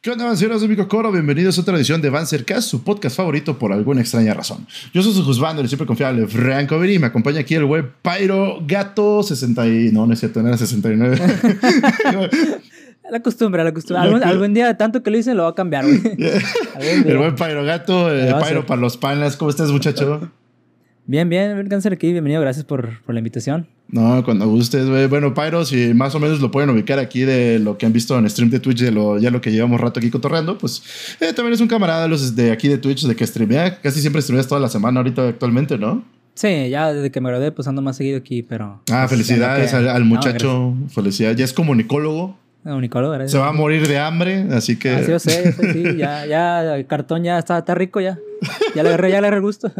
¿Qué onda, Banceros de Coro? Bienvenidos a otra edición de Bancercast, su podcast favorito por alguna extraña razón. Yo soy su juzgando, el siempre confiable Franco Veri y me acompaña aquí el web Pyro Gato 60 y... No, no es cierto, no era 69. La costumbre, la costumbre. Algún, algún, día, tanto que lo hice, lo va a cambiar, güey. el buen Pyro Gato, eh, Pyro para los panas. ¿Cómo estás, muchacho? Bien, bien, Cáncer aquí, bienvenido, gracias por, por la invitación. No, cuando gustes, güey. Bueno, Pyro, si más o menos lo pueden ubicar aquí de lo que han visto en stream de Twitch, de lo, ya lo que llevamos rato aquí cotorreando, pues eh, también es un camarada de los de aquí de Twitch, de que streamea, casi siempre streameas toda la semana ahorita actualmente, ¿no? Sí, ya desde que me gradué, pues ando más seguido aquí, pero... Ah, pues, felicidades al, muchacho, felicidades. Ya es comunicólogo. Unicólogo, Se va a morir de hambre, así que. Así yo sé, sí, ya, ya, el cartón ya está, está rico ya. Ya le agarré, ya le agarré gusto.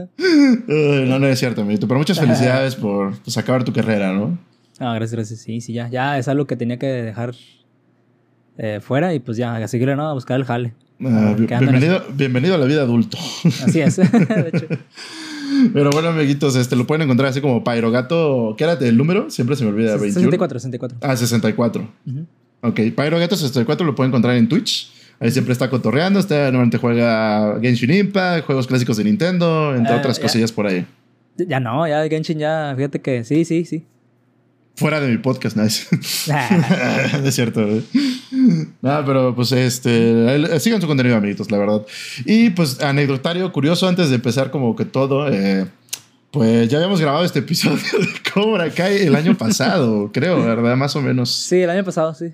no, no es cierto, amiguito. Pero muchas felicidades por pues, acabar tu carrera, ¿no? Ah, gracias, gracias. Sí, sí, ya. Ya es algo que tenía que dejar eh, fuera y pues ya, a seguirle, ¿no? A buscar el jale. Ah, bienvenido, bienvenido a la vida adulto. Así es, de hecho. Pero bueno, amiguitos, este, lo pueden encontrar así como Pyrogato. ¿Qué era el número? Siempre se me olvida. 64, 64. Ah, 64. Ok, Pyro Gato 64 lo pueden encontrar en Twitch. Ahí siempre está cotorreando. Está, normalmente juega Genshin Impact, juegos clásicos de Nintendo, entre eh, otras cosillas por ahí. Ya no, ya Genshin ya, fíjate que sí, sí, sí. Fuera de mi podcast, nice. es cierto. Nada, pero pues este, sigan su contenido, amiguitos, la verdad. Y pues anecdotario curioso antes de empezar como que todo. Eh, pues ya habíamos grabado este episodio de Cobra Kai el año pasado, creo, ¿verdad? Más o menos. Sí, el año pasado, sí.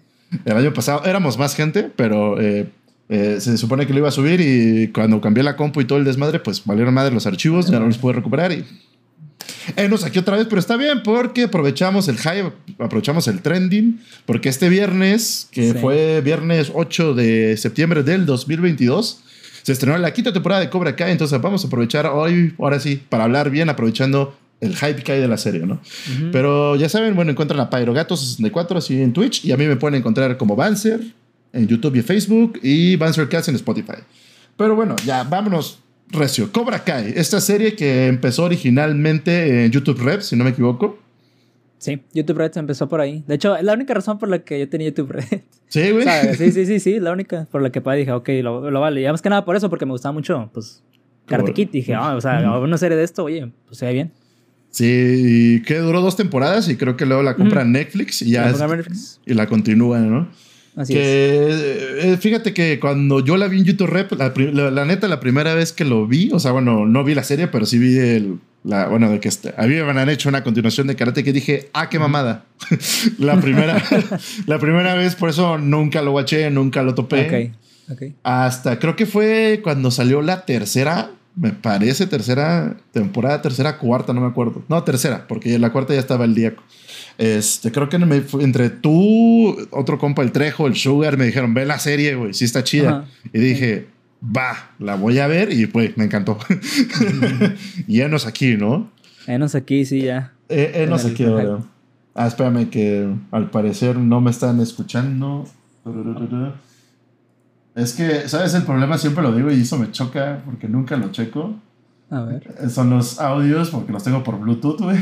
El año pasado éramos más gente, pero eh, eh, se supone que lo iba a subir y cuando cambié la compu y todo el desmadre, pues valieron madre los archivos, ya no los pude recuperar y eh, nos aquí otra vez, pero está bien porque aprovechamos el hype, aprovechamos el trending, porque este viernes, que fue viernes 8 de septiembre del 2022, se estrenó la quinta temporada de Cobra Kai, entonces vamos a aprovechar hoy, ahora sí, para hablar bien, aprovechando el hype que hay de la serie, ¿no? Pero ya saben, bueno, encuentran a Pyrogato64 así en Twitch y a mí me pueden encontrar como Banzer en YouTube y Facebook y Banzercast en Spotify. Pero bueno, ya vámonos recio. Cobra Kai, esta serie que empezó originalmente en YouTube Red, si no me equivoco. Sí, YouTube Red empezó por ahí. De hecho, es la única razón por la que yo tenía YouTube Red. Sí, güey. Sí, sí, sí, sí, la única por la que dije, ok, lo, lo vale. Y más que nada por eso, porque me gustaba mucho, pues, Karate Kid. Dije, ah, o sea, una serie de esto, oye, pues se ve bien. Sí, que duró dos temporadas y creo que luego la compra Netflix y ya. y la continúa, ¿no? Así que, es. Eh, fíjate que cuando yo la vi en YouTube Rep, la, neta, la primera vez que lo vi, o sea, bueno, no vi la serie, pero sí vi el. La, bueno, de que este, a mí me han hecho una continuación de karate que dije, ah, qué mamada. la primera, la primera vez, por eso nunca lo watché, nunca lo topé. Ok, ok. Hasta creo que fue cuando salió la tercera me parece tercera temporada, tercera, cuarta, no me acuerdo. No, tercera, porque la cuarta ya estaba el día. Este, creo que entre tú, otro compa, el Trejo, el Sugar, me dijeron, ve la serie, güey, sí está chida. Y dije, va, la voy a ver y pues me encantó. y enos aquí, ¿no? Enos aquí, sí, ya. Eh, enos aquí ahora. Ah, espérame que al parecer no me están escuchando. Es que, ¿sabes? El problema siempre lo digo y eso me choca porque nunca lo checo. A ver. Eh, son los audios porque los tengo por Bluetooth, güey.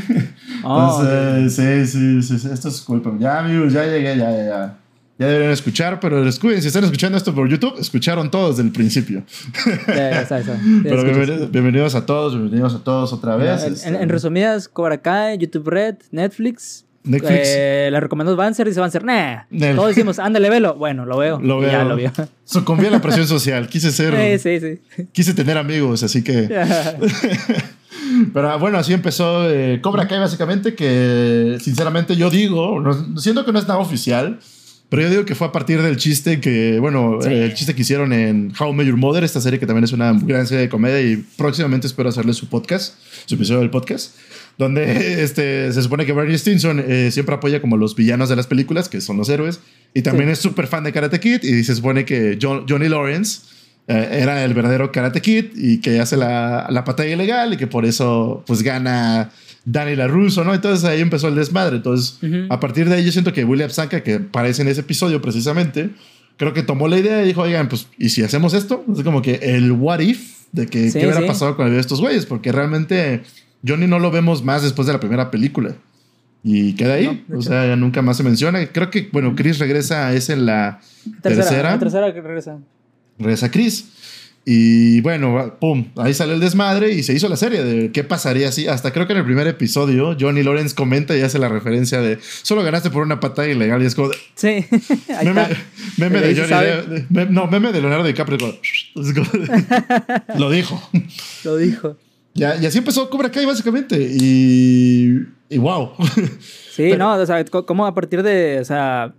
Oh, Entonces, sí, sí, sí, esto es culpa. Ya, amigos, ya llegué, ya, ya, ya. Ya deberían escuchar, pero escuchen, si están escuchando esto por YouTube, escucharon todos desde el principio. Ya, ya, ya, pero bienvenidos, a todos, bienvenidos a todos otra vez. En, en, en, resumidas, Cobra Kai, YouTube Red, Netflix, Netflix. Eh, le recomendamos Banzer y dice Banzer, nah. Todos decimos, ándale, velo. Bueno, lo veo. Lo veo. Ya lo vio. Sucumbí a la presión social. Quise ser. Sí, sí, sí. Quise tener amigos, así que. Pero bueno, así empezó eh, Cobra Kai, básicamente. Que sinceramente yo digo, siento que no es nada oficial. Pero yo digo que fue a partir del chiste que, bueno, el chiste que hicieron en How Met Your Mother, esta serie que también es una gran serie de comedia y próximamente espero hacerle su podcast, su episodio del podcast donde este, se supone que Barry Stinson eh, siempre apoya como los villanos de las películas, que son los héroes, y también es súper fan de Karate Kid, y se supone que Johnny Lawrence eh, era el verdadero Karate Kid y que hace la, la batalla ilegal y que por eso pues gana Danny LaRusso, ¿no? Entonces ahí empezó el desmadre. Entonces, a partir de ahí yo siento que William Sanka, que aparece en ese episodio precisamente, creo que tomó la idea y dijo, oigan, pues, ¿y si hacemos esto? Es como que el what if de que qué hubiera pasado con estos güeyes, porque realmente Johnny no lo vemos más después de la primera película. Y queda ahí. No, o sea, nunca más se menciona. Creo que, bueno, Chris regresa, es en la Tercera, tercera. la tercera que regresa. regresa Chris. Y bueno, pum, ahí salió el desmadre y se hizo la serie de qué pasaría si. Hasta creo que en el primer episodio, Johnny Lawrence comenta y hace la referencia de solo ganaste por una patada ilegal. Y es como. de- Sí, ahí meme, está. meme de Johnny de- No, meme de Leonardo DiCaprio. como- Lo dijo. Lo dijo. Ya, y así empezó Cobra Kai, básicamente. Y. Y wow. Sí, Pero- no, o sea, co- como a partir de, o sea,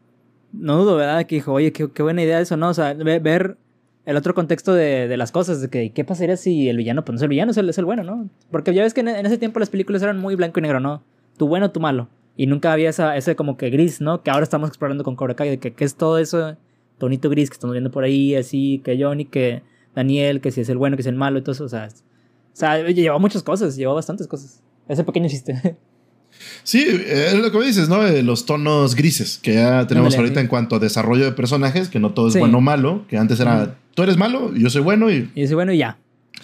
no dudo, ¿verdad? Que dijo, oye, qué, qué buena idea eso, ¿no? O sea, ve- ver el otro contexto de, de las cosas, de que qué pasaría si el villano, pues no es el villano, es el, es el bueno, ¿no? Porque ya ves que en, en ese tiempo las películas eran muy blanco y negro, ¿no? Tu bueno, tu malo. Y nunca había esa, ese como que gris, ¿no? Que ahora estamos explorando con Cobra Kai, de que, que es todo eso, tonito gris que estamos viendo por ahí, así, que Johnny, que Daniel, que si es el bueno, que es el malo y todo eso, o sea, es- o sea, llevó muchas cosas, llevó bastantes cosas. Ese pequeño chiste. Sí, eh, es lo que me dices, ¿no? Los tonos grises que ya tenemos Ándale, ahorita sí. en cuanto a desarrollo de personajes, que no todo es Sí. bueno o malo, que antes era tú eres malo yo soy bueno y Y dice, bueno, y ya.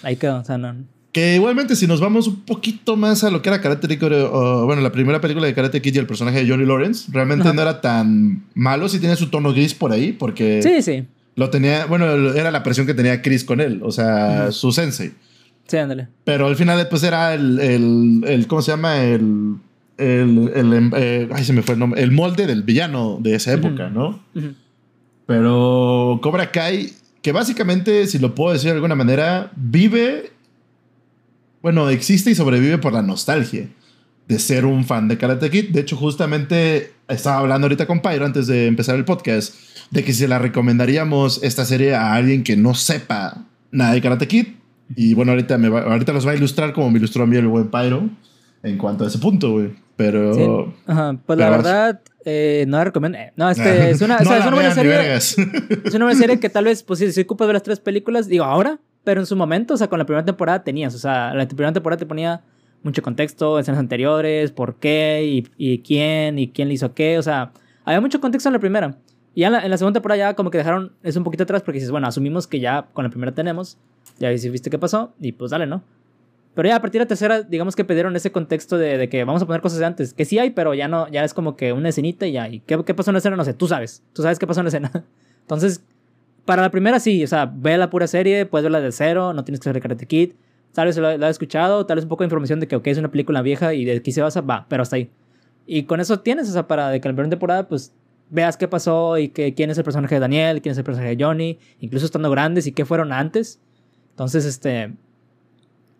Ahí quedó, o sea, no. que igualmente si nos vamos un poquito más a lo que era Karate Kid, o, bueno, la primera película de Karate Kid y el personaje de Johnny Lawrence, realmente Ajá. no era tan malo, sí tenía su tono gris por ahí, porque Sí, sí. lo tenía, bueno, era la presión que tenía Chris con él, o sea, Ujú. su sensei. Sí, ándale. Pero al final, pues era el, el, el ¿cómo se llama? El, el, el, em- eh, ay, se me fue el nombre, el molde del villano de esa época, Ujú. ¿no? Ujú. Pero Cobra Kai, que básicamente, si lo puedo decir de alguna manera, vive, bueno, existe y sobrevive por la nostalgia de ser un fan de Karate Kid. De hecho, justamente estaba hablando ahorita con Pyro antes de empezar el podcast, de que si la recomendaríamos esta serie a alguien que no sepa nada de Karate Kid. Y bueno, ahorita, me va- ahorita los va a ilustrar como me ilustró a mí el buen Pyro en cuanto a ese punto, güey. Pero... Sí. Ajá. Pues la verdad, eh, no la recomiendo. eh, No, este, es una, o no sea, es una buena serie. Es una buena serie que tal vez, pues si, si ocupas ver las tres películas, digo ahora, pero en su momento, o sea, con la primera temporada tenías, o sea, la primera temporada te ponía mucho contexto, escenas anteriores, por qué y, y quién y quién le hizo qué, o sea, había mucho contexto en la primera. Y en la, en la segunda temporada ya como que dejaron eso un poquito atrás porque dices, bueno, asumimos que ya con la primera tenemos, ya viste qué pasó y pues dale, ¿no? Pero ya a partir de la tercera, digamos que pidieron ese contexto de, de que vamos a poner cosas de antes, que sí hay, pero ya no, ya es como que una escenita y ya. ¿Y qué, qué pasó en la escena? No sé, tú sabes, tú sabes qué pasó en la escena. Entonces, para la primera sí, o sea, ve la pura serie, puedes verla de cero, no tienes que ser Karate Kid. Tal vez la, la has escuchado, tal vez un poco de información de que, ok, es una película vieja y de aquí se basa, va, pero hasta ahí. Y con eso tienes, o sea, para de que la primera temporada, pues, veas qué pasó y que, quién es el personaje de Daniel, quién es el personaje de Johnny, incluso estando grandes y qué fueron antes. Entonces, este...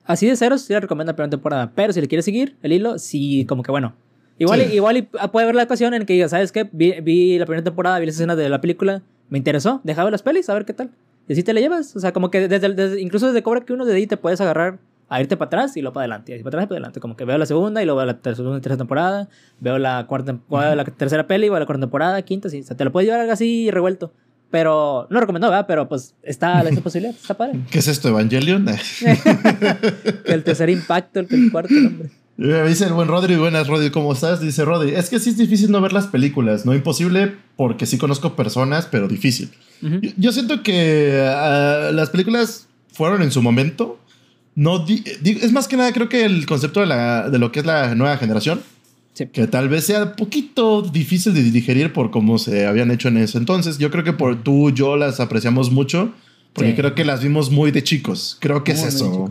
Así de ceros, sí la recomiendo la primera temporada. Pero si le quieres seguir el hilo, sí, como que bueno. Igual, Sí. igual puede haber la ocasión en que digas, ¿sabes qué? Vi, vi la primera temporada, vi las escenas de la película, me interesó, deja ver las pelis, a ver qué tal. Y así te la llevas. O sea, como que desde, desde- incluso desde Cobra que uno de ahí te puedes agarrar a irte para atrás y luego para adelante. Y para atrás y para adelante. Como que veo la segunda y luego veo la ter- segunda y tercera temporada. Veo la cuarta veo la tercera peli, veo la cuarta temporada, quinta, sí. O sea, te lo puedes llevar algo así revuelto. Pero no recomendado, ¿verdad? Pero pues está esa posibilidad, está padre. ¿Qué es esto, Evangelion? el tercer impacto, el cuarto, hombre. Me dice el buen Rodri, buenas Rodri, ¿cómo estás? Dice Rodri, es que sí es difícil no ver las películas, no imposible porque sí conozco personas, pero difícil. Ujú. Yo, yo siento que ah, las películas fueron en su momento, no di- di- es más que nada creo que el concepto de, la, de lo que es la nueva generación, Sí. que tal vez sea un poquito difícil de digerir por cómo se habían hecho en ese entonces. Yo creo que por tú y yo las apreciamos mucho, porque Sí. creo que las vimos muy de chicos. Creo que Muy, es muy eso.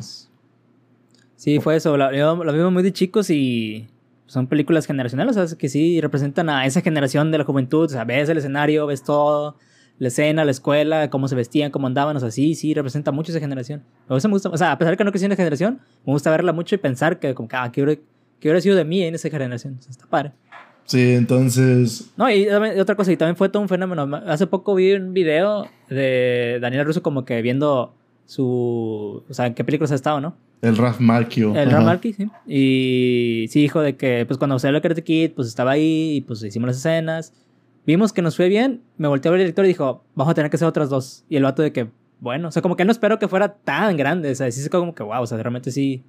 Sí, fue eso. Lo vimos muy de chicos y son películas generacionales, o sea, que sí representan a esa generación de la juventud. O sea, ves el escenario, ves todo, la escena, la escuela, cómo se vestían, cómo andaban. O sea, sí, sí, representa mucho esa generación. A veces me gusta, o sea, a pesar de que no crecí en esa generación, me gusta verla mucho y pensar que, como que, ah, ¿qué hubiera, qué hubiera sido de mí en esa generación? O sea, está padre. Sí, entonces... No, y, y otra cosa, y también fue todo un fenómeno. Hace poco vi un video de Daniel Russo como que viendo su... O sea, en qué películas ha estado, ¿no? El Raf Malkio. El. Ram Malky, sí. Y sí dijo de que, pues cuando salió el Karate Kid, pues estaba ahí y pues hicimos las escenas. Vimos que nos fue bien. Me volteó a ver el director y dijo, vamos a tener que hacer otras dos. Y el vato de que, bueno, o sea, como que no espero que fuera tan grande. O sea, sí se como que, wow, o sea, realmente sí.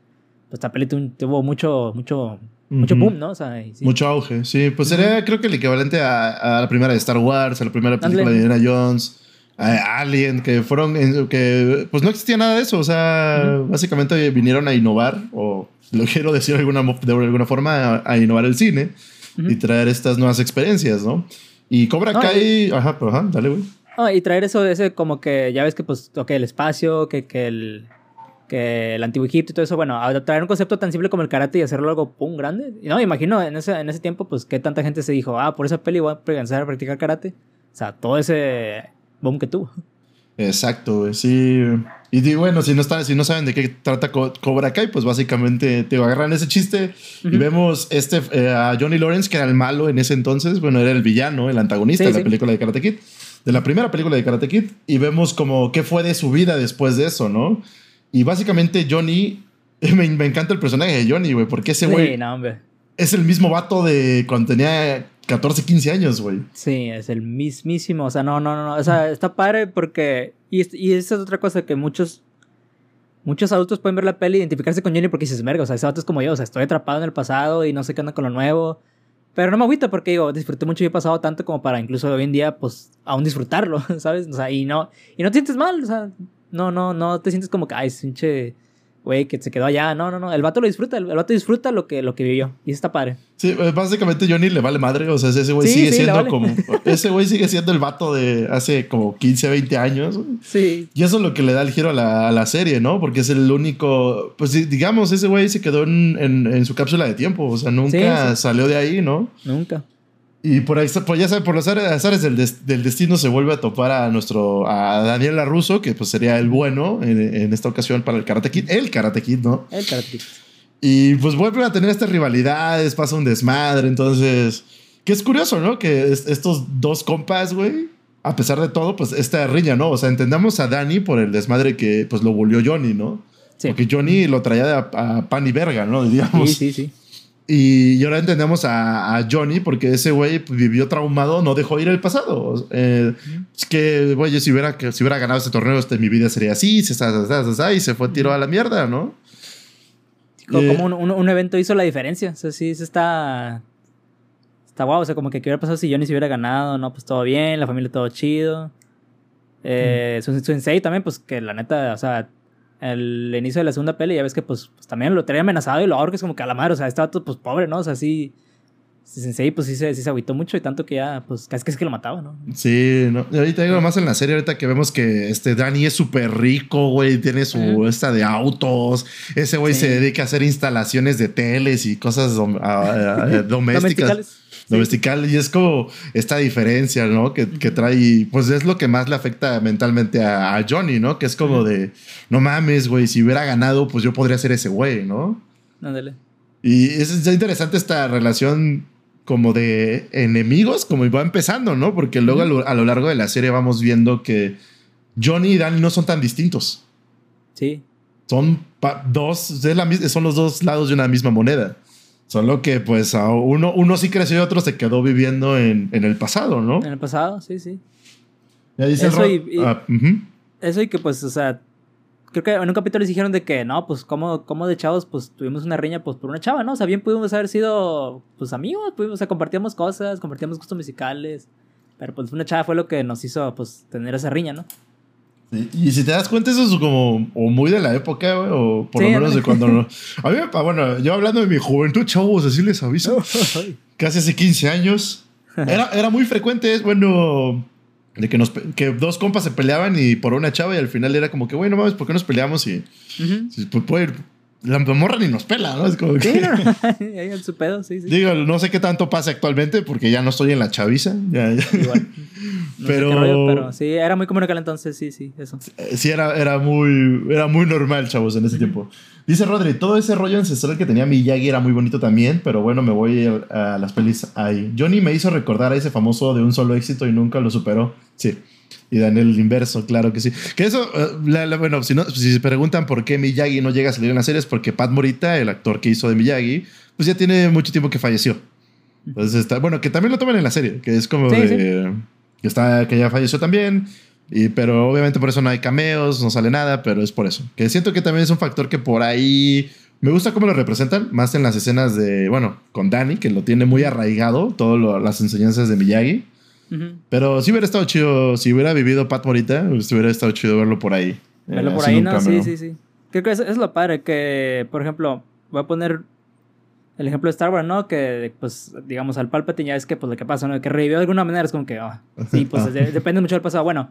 Pues esta peli tu- tuvo mucho, mucho, mucho boom, ¿no? O sea, sí. Mucho auge, sí. Pues sería, creo que el equivalente a, a la primera de Star Wars, a la primera película de Indiana Jones, Alien, que fueron, que pues no existía nada de eso. O sea, Ujú. básicamente vinieron a innovar, o lo quiero decir de alguna, de alguna forma, a, a innovar el cine. y traer estas nuevas experiencias, ¿no? Y Cobra Kai, ajá, pero ajá, dale, güey. y traer eso, ese como que, ya ves que, pues, ok, el espacio, que, que el que el antiguo Egipto y todo eso, bueno, traer un concepto tan simple como el karate y hacerlo algo pum grande. Y no, imagino en ese, en ese tiempo, pues, que tanta gente se dijo, ah, por esa peli voy a empezar a practicar karate. O sea, todo ese boom que tuvo. Exacto, sí. Y bueno, si no, está, si no saben de qué trata Cobra Kai, pues básicamente te agarran ese chiste y vemos este, eh, a Johnny Lawrence, que era el malo en ese entonces, bueno, era el villano, el antagonista de la película de Karate Kid, de la primera película de Karate Kid, y vemos como qué fue de su vida después de eso, ¿no? Y básicamente Johnny, me, encanta el personaje de Johnny, güey, porque ese güey es el mismo vato de cuando tenía 14, 15 años, güey. Sí, es el mismísimo, o sea, no, no, no, o sea, está padre porque, y, y esa es otra cosa que muchos, muchos adultos pueden ver la peli y identificarse con Johnny porque dices, merga, o sea, ese vato es como yo, o sea, estoy atrapado en el pasado y no sé qué anda con lo nuevo. Pero no me agüita porque digo, disfruté mucho he pasado tanto como para incluso hoy en día, pues, aún disfrutarlo, ¿sabes? O sea, y no, y no te sientes mal, o sea, no, no, no te sientes como que, ay, pinche güey que se quedó allá. No, no, no. El vato lo disfruta. El, vato disfruta lo que, lo que vivió. Y está padre. Sí, eh, básicamente Johnny le vale madre. O sea, ese güey sigue siendo como. Ese güey sigue siendo el vato de hace como 15, 20 años. Sí. Y eso es lo que le da el giro a la, a la serie, ¿no? Porque es el único. Pues digamos, ese güey se quedó en, en, en, su cápsula de tiempo. O sea, nunca salió de ahí, ¿no? Nunca. Y por ahí, pues ya sabe, por los azares del, del, destino se vuelve a topar a nuestro, a Daniel LaRusso, que pues sería el bueno en, en, esta ocasión para el Karate Kid, el Karate Kid, ¿no? El Karate Kid. Y pues vuelven a tener estas rivalidades, pasa un desmadre, entonces, que es curioso, ¿no? Que estos dos compas, güey, a pesar de todo, pues esta riña, ¿no? O sea, entendamos a Dani por el desmadre que pues lo volvió Johnny, ¿no? Sí. Porque Johnny lo traía de a, pan y verga, ¿no? Digamos. Sí, sí, sí. Y, ahora entendemos a, Johnny porque ese güey pues, vivió traumado, no dejó ir el pasado. Eh, es que, güey, si hubiera, que, si hubiera ganado este torneo, este, mi vida sería así, se, y se fue tiro a la mierda, ¿no? Como, eh, un, un, evento hizo la diferencia. O sea, sí, se está. Está guau. O sea, como que qué hubiera pasado si Johnny se hubiera ganado, ¿no? Pues todo bien, la familia todo chido. Eh, Su Sensei también, pues que la neta, o sea, el inicio de la segunda peli, ya ves que pues, pues también lo tenía amenazado y lo ahorques como calamar, o sea, estaba todo pues pobre, ¿no? O sea, sí, Sensei pues sí se, sí se agüitó mucho y tanto que ya pues casi que es que lo mataba, ¿no? Sí, no. Y ahorita digo más en la serie, ahorita que vemos que este Danny es súper rico, güey, tiene su esta de autos, ese güey se dedica a hacer instalaciones de teles y cosas domésticas domestical y es como esta diferencia, ¿no? Que, que, trae, pues es lo que más le afecta mentalmente a, Johnny, ¿no? Que es como de, no mames, güey, si hubiera ganado, pues yo podría ser ese güey, ¿no? Ándale. Y es, interesante esta relación como de enemigos, como va empezando, ¿no? Porque luego a lo, largo de la serie vamos viendo que Johnny y Danny no son tan distintos. Sí. Son dos, son los dos lados de una misma moneda. Solo que pues uno, uno sí creció y otro se quedó viviendo en, en el pasado, ¿no? En el pasado, sí, sí. Ya dice eso, y, ah, eso y que pues, o sea, creo que en un capítulo les dijeron de que no, pues como, como de chavos, pues tuvimos una riña pues por una chava, ¿no? O sea, bien pudimos haber sido pues amigos, pudimos, o sea, compartíamos cosas, compartíamos gustos musicales, pero pues una chava fue lo que nos hizo pues tener esa riña, ¿no? Y si te das cuenta, eso es como o muy de la época, güey, o por lo menos de cuando no. A mí, bueno, yo hablando de mi juventud, chavos, así les aviso. casi hace 15 años. Era, era muy frecuente, bueno, de que, nos, que dos compas se peleaban y por una chava y al final era como que, bueno, mames, ¿por qué nos peleamos? Y, pues, puede la morra ni nos pela, ¿no? Es como que. ahí en su pedo, sí, sí. Digo, no sé qué tanto pasa actualmente porque ya no estoy en la chaviza. Ya, Igual. pero... pero sí, era muy común aquel entonces, sí, sí, eso. Sí, era, era, muy, era muy normal, chavos, en ese tiempo. Dice Rodri, todo ese rollo ancestral que tenía Miyagi era muy bonito también, pero bueno, me voy a, a las pelis ahí. Johnny me hizo recordar a ese famoso de un solo éxito y nunca lo superó. Sí. Y Daniel inverso, claro que sí. Que eso, eh, bueno, si, no, si se preguntan por qué Miyagi no llega a salir en las series, porque Pat Morita, el actor que hizo de Miyagi, pues ya tiene mucho tiempo que falleció. Entonces está, bueno, que también lo toman en la serie, que es como de, que está, que ya falleció también. Y, pero obviamente por eso no hay cameos, no sale nada, pero es por eso. Que siento que también es un factor que por ahí me gusta cómo lo representan, más en las escenas de, bueno, con Danny, que lo tiene muy arraigado, todas las enseñanzas de Miyagi. Pero si hubiera estado chido, si hubiera vivido Pat Morita, pues hubiera estado chido verlo por ahí. Verlo por ahí, ¿no? Sí, sí, sí. Creo que es, es lo padre que, por ejemplo, voy a poner el ejemplo de Star Wars, ¿no? Que, pues, digamos, al Palpatine ya es que, pues, lo que pasa, ¿no? Que revivió de alguna manera es como que, ah, sí, pues, depende mucho del pasado. Bueno,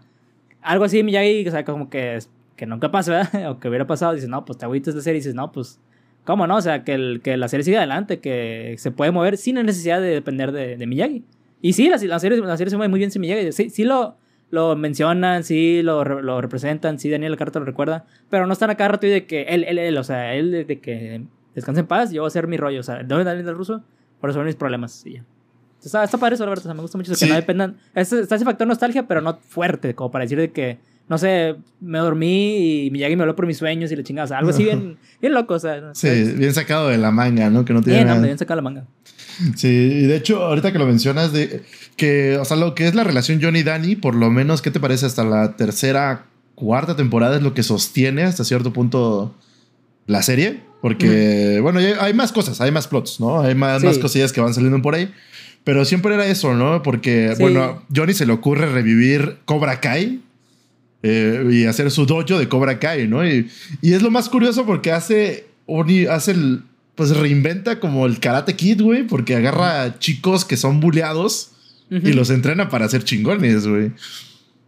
algo así Miyagi, o sea, como que, que nunca pasa, ¿verdad? O que hubiera pasado, dices, no, pues, te agüitas de serie y dices, no, pues, ¿cómo no? O sea, que, el, que la serie siga adelante, que se puede mover sin necesidad de depender de, de Miyagi. Y sí, la, la, serie, la serie se mueve muy bien Miyagi. Sí, sí lo, lo mencionan, sí lo, lo representan, sí Daniel Carta lo recuerda, pero no están acá rato y de que él, él, él, o sea, él de que descansa en paz, yo voy a hacer mi rollo. O sea, ¿dónde Daniel del ruso? Por resolver mis problemas. Y ya. Está, está padre eso, Roberto. O sea, me gusta mucho eso, que no dependan. Está, ese factor nostalgia, pero no fuerte, como para decir de que, no sé, me dormí y Miyagi me habló por mis sueños y le chingaba. O sea, algo así bien, bien loco. O sea, sí, bien sacado de la manga, ¿no? Que no tiene bien, nada. bien sacado de la manga. Sí, y de hecho, ahorita que lo mencionas, de que, o sea, lo que es la relación Johnny-Dani, por lo menos, ¿qué te parece? Hasta la tercera, cuarta temporada es lo que sostiene hasta cierto punto la serie. Porque, bueno, hay más cosas, hay más plots, ¿no? Hay más, más, cosillas que van saliendo por ahí. Pero siempre era eso, ¿no? Porque, bueno, Johnny se le ocurre revivir Cobra Kai eh, y hacer su dojo de Cobra Kai, ¿no? Y, y es lo más curioso porque hace, hace el, pues reinventa como el Karate Kid, güey, porque agarra chicos que son buleados y los entrena para ser chingones, güey.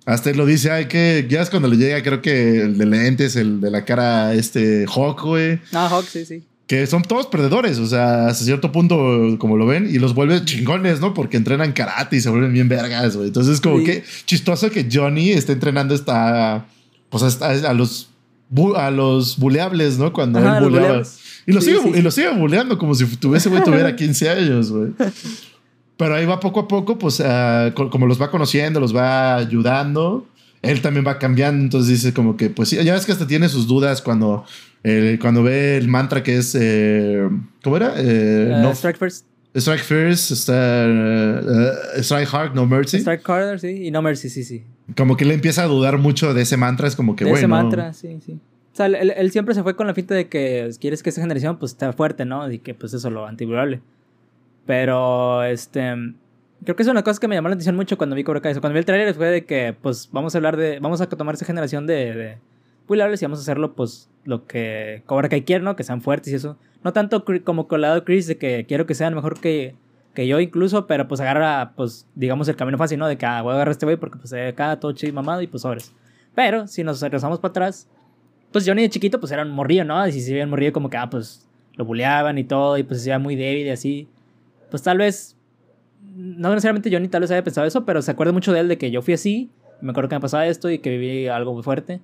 Hasta él lo dice, ay, que ya es cuando le llega, creo que el de lentes, el de la cara, este Hawk, güey. Ah, Hawk, sí, sí. Que son todos perdedores, o sea, hasta cierto punto, como lo ven, y los vuelve chingones, ¿no? Porque entrenan karate y se vuelven bien vergas, güey. Entonces, como que chistoso que Johnny esté entrenando esta, pues a los, a los buleables, ¿no? Cuando él buleaba. Y lo, sigue, y lo sigue buleando como si tuviese, güey, tuviera 15 años, güey. Pero ahí va poco a poco, pues uh, como los va conociendo, los va ayudando. Él también va cambiando, entonces dice como que, pues sí, ya ves que hasta tiene sus dudas cuando, eh, cuando ve el mantra que es, eh, ¿cómo era? Eh, uh, no, strike first. Strike first, está, uh, strike hard, no mercy. Strike harder, sí, y no mercy, sí, sí. Como que le empieza a dudar mucho de ese mantra, es como que, bueno. ese mantra, sí, sí. O sea, él, él, siempre se fue con la finta de que quieres que esa generación pues esté fuerte, ¿no? Y que pues eso lo antiburable. Pero, este. Creo que es una cosa que me llamó la atención mucho cuando vi Cobra Kai. Cuando vi el trailer fue de que, pues, vamos a hablar de. Vamos a tomar esa generación de, de builables y vamos a hacerlo, pues, lo que Cobra Kai quiere, ¿no? Que sean fuertes y eso. No tanto como colado Chris de que quiero que sean mejor que, que yo incluso, pero pues agarra, pues, digamos, el camino fácil, ¿no? De que ah, voy a agarrar a este güey porque, pues, acá todo chido y mamado y pues sobres. Pero, si nos regresamos para atrás, pues Johnny de chiquito, pues era un morrillo, ¿no? Y si se veía morrillo como que, ah, pues, lo buleaban y todo y pues se veía muy débil y así pues tal vez, no necesariamente Johnny tal vez haya pensado eso, pero se acuerda mucho de él de que yo fui así, me acuerdo que me pasaba esto y que viví algo muy fuerte.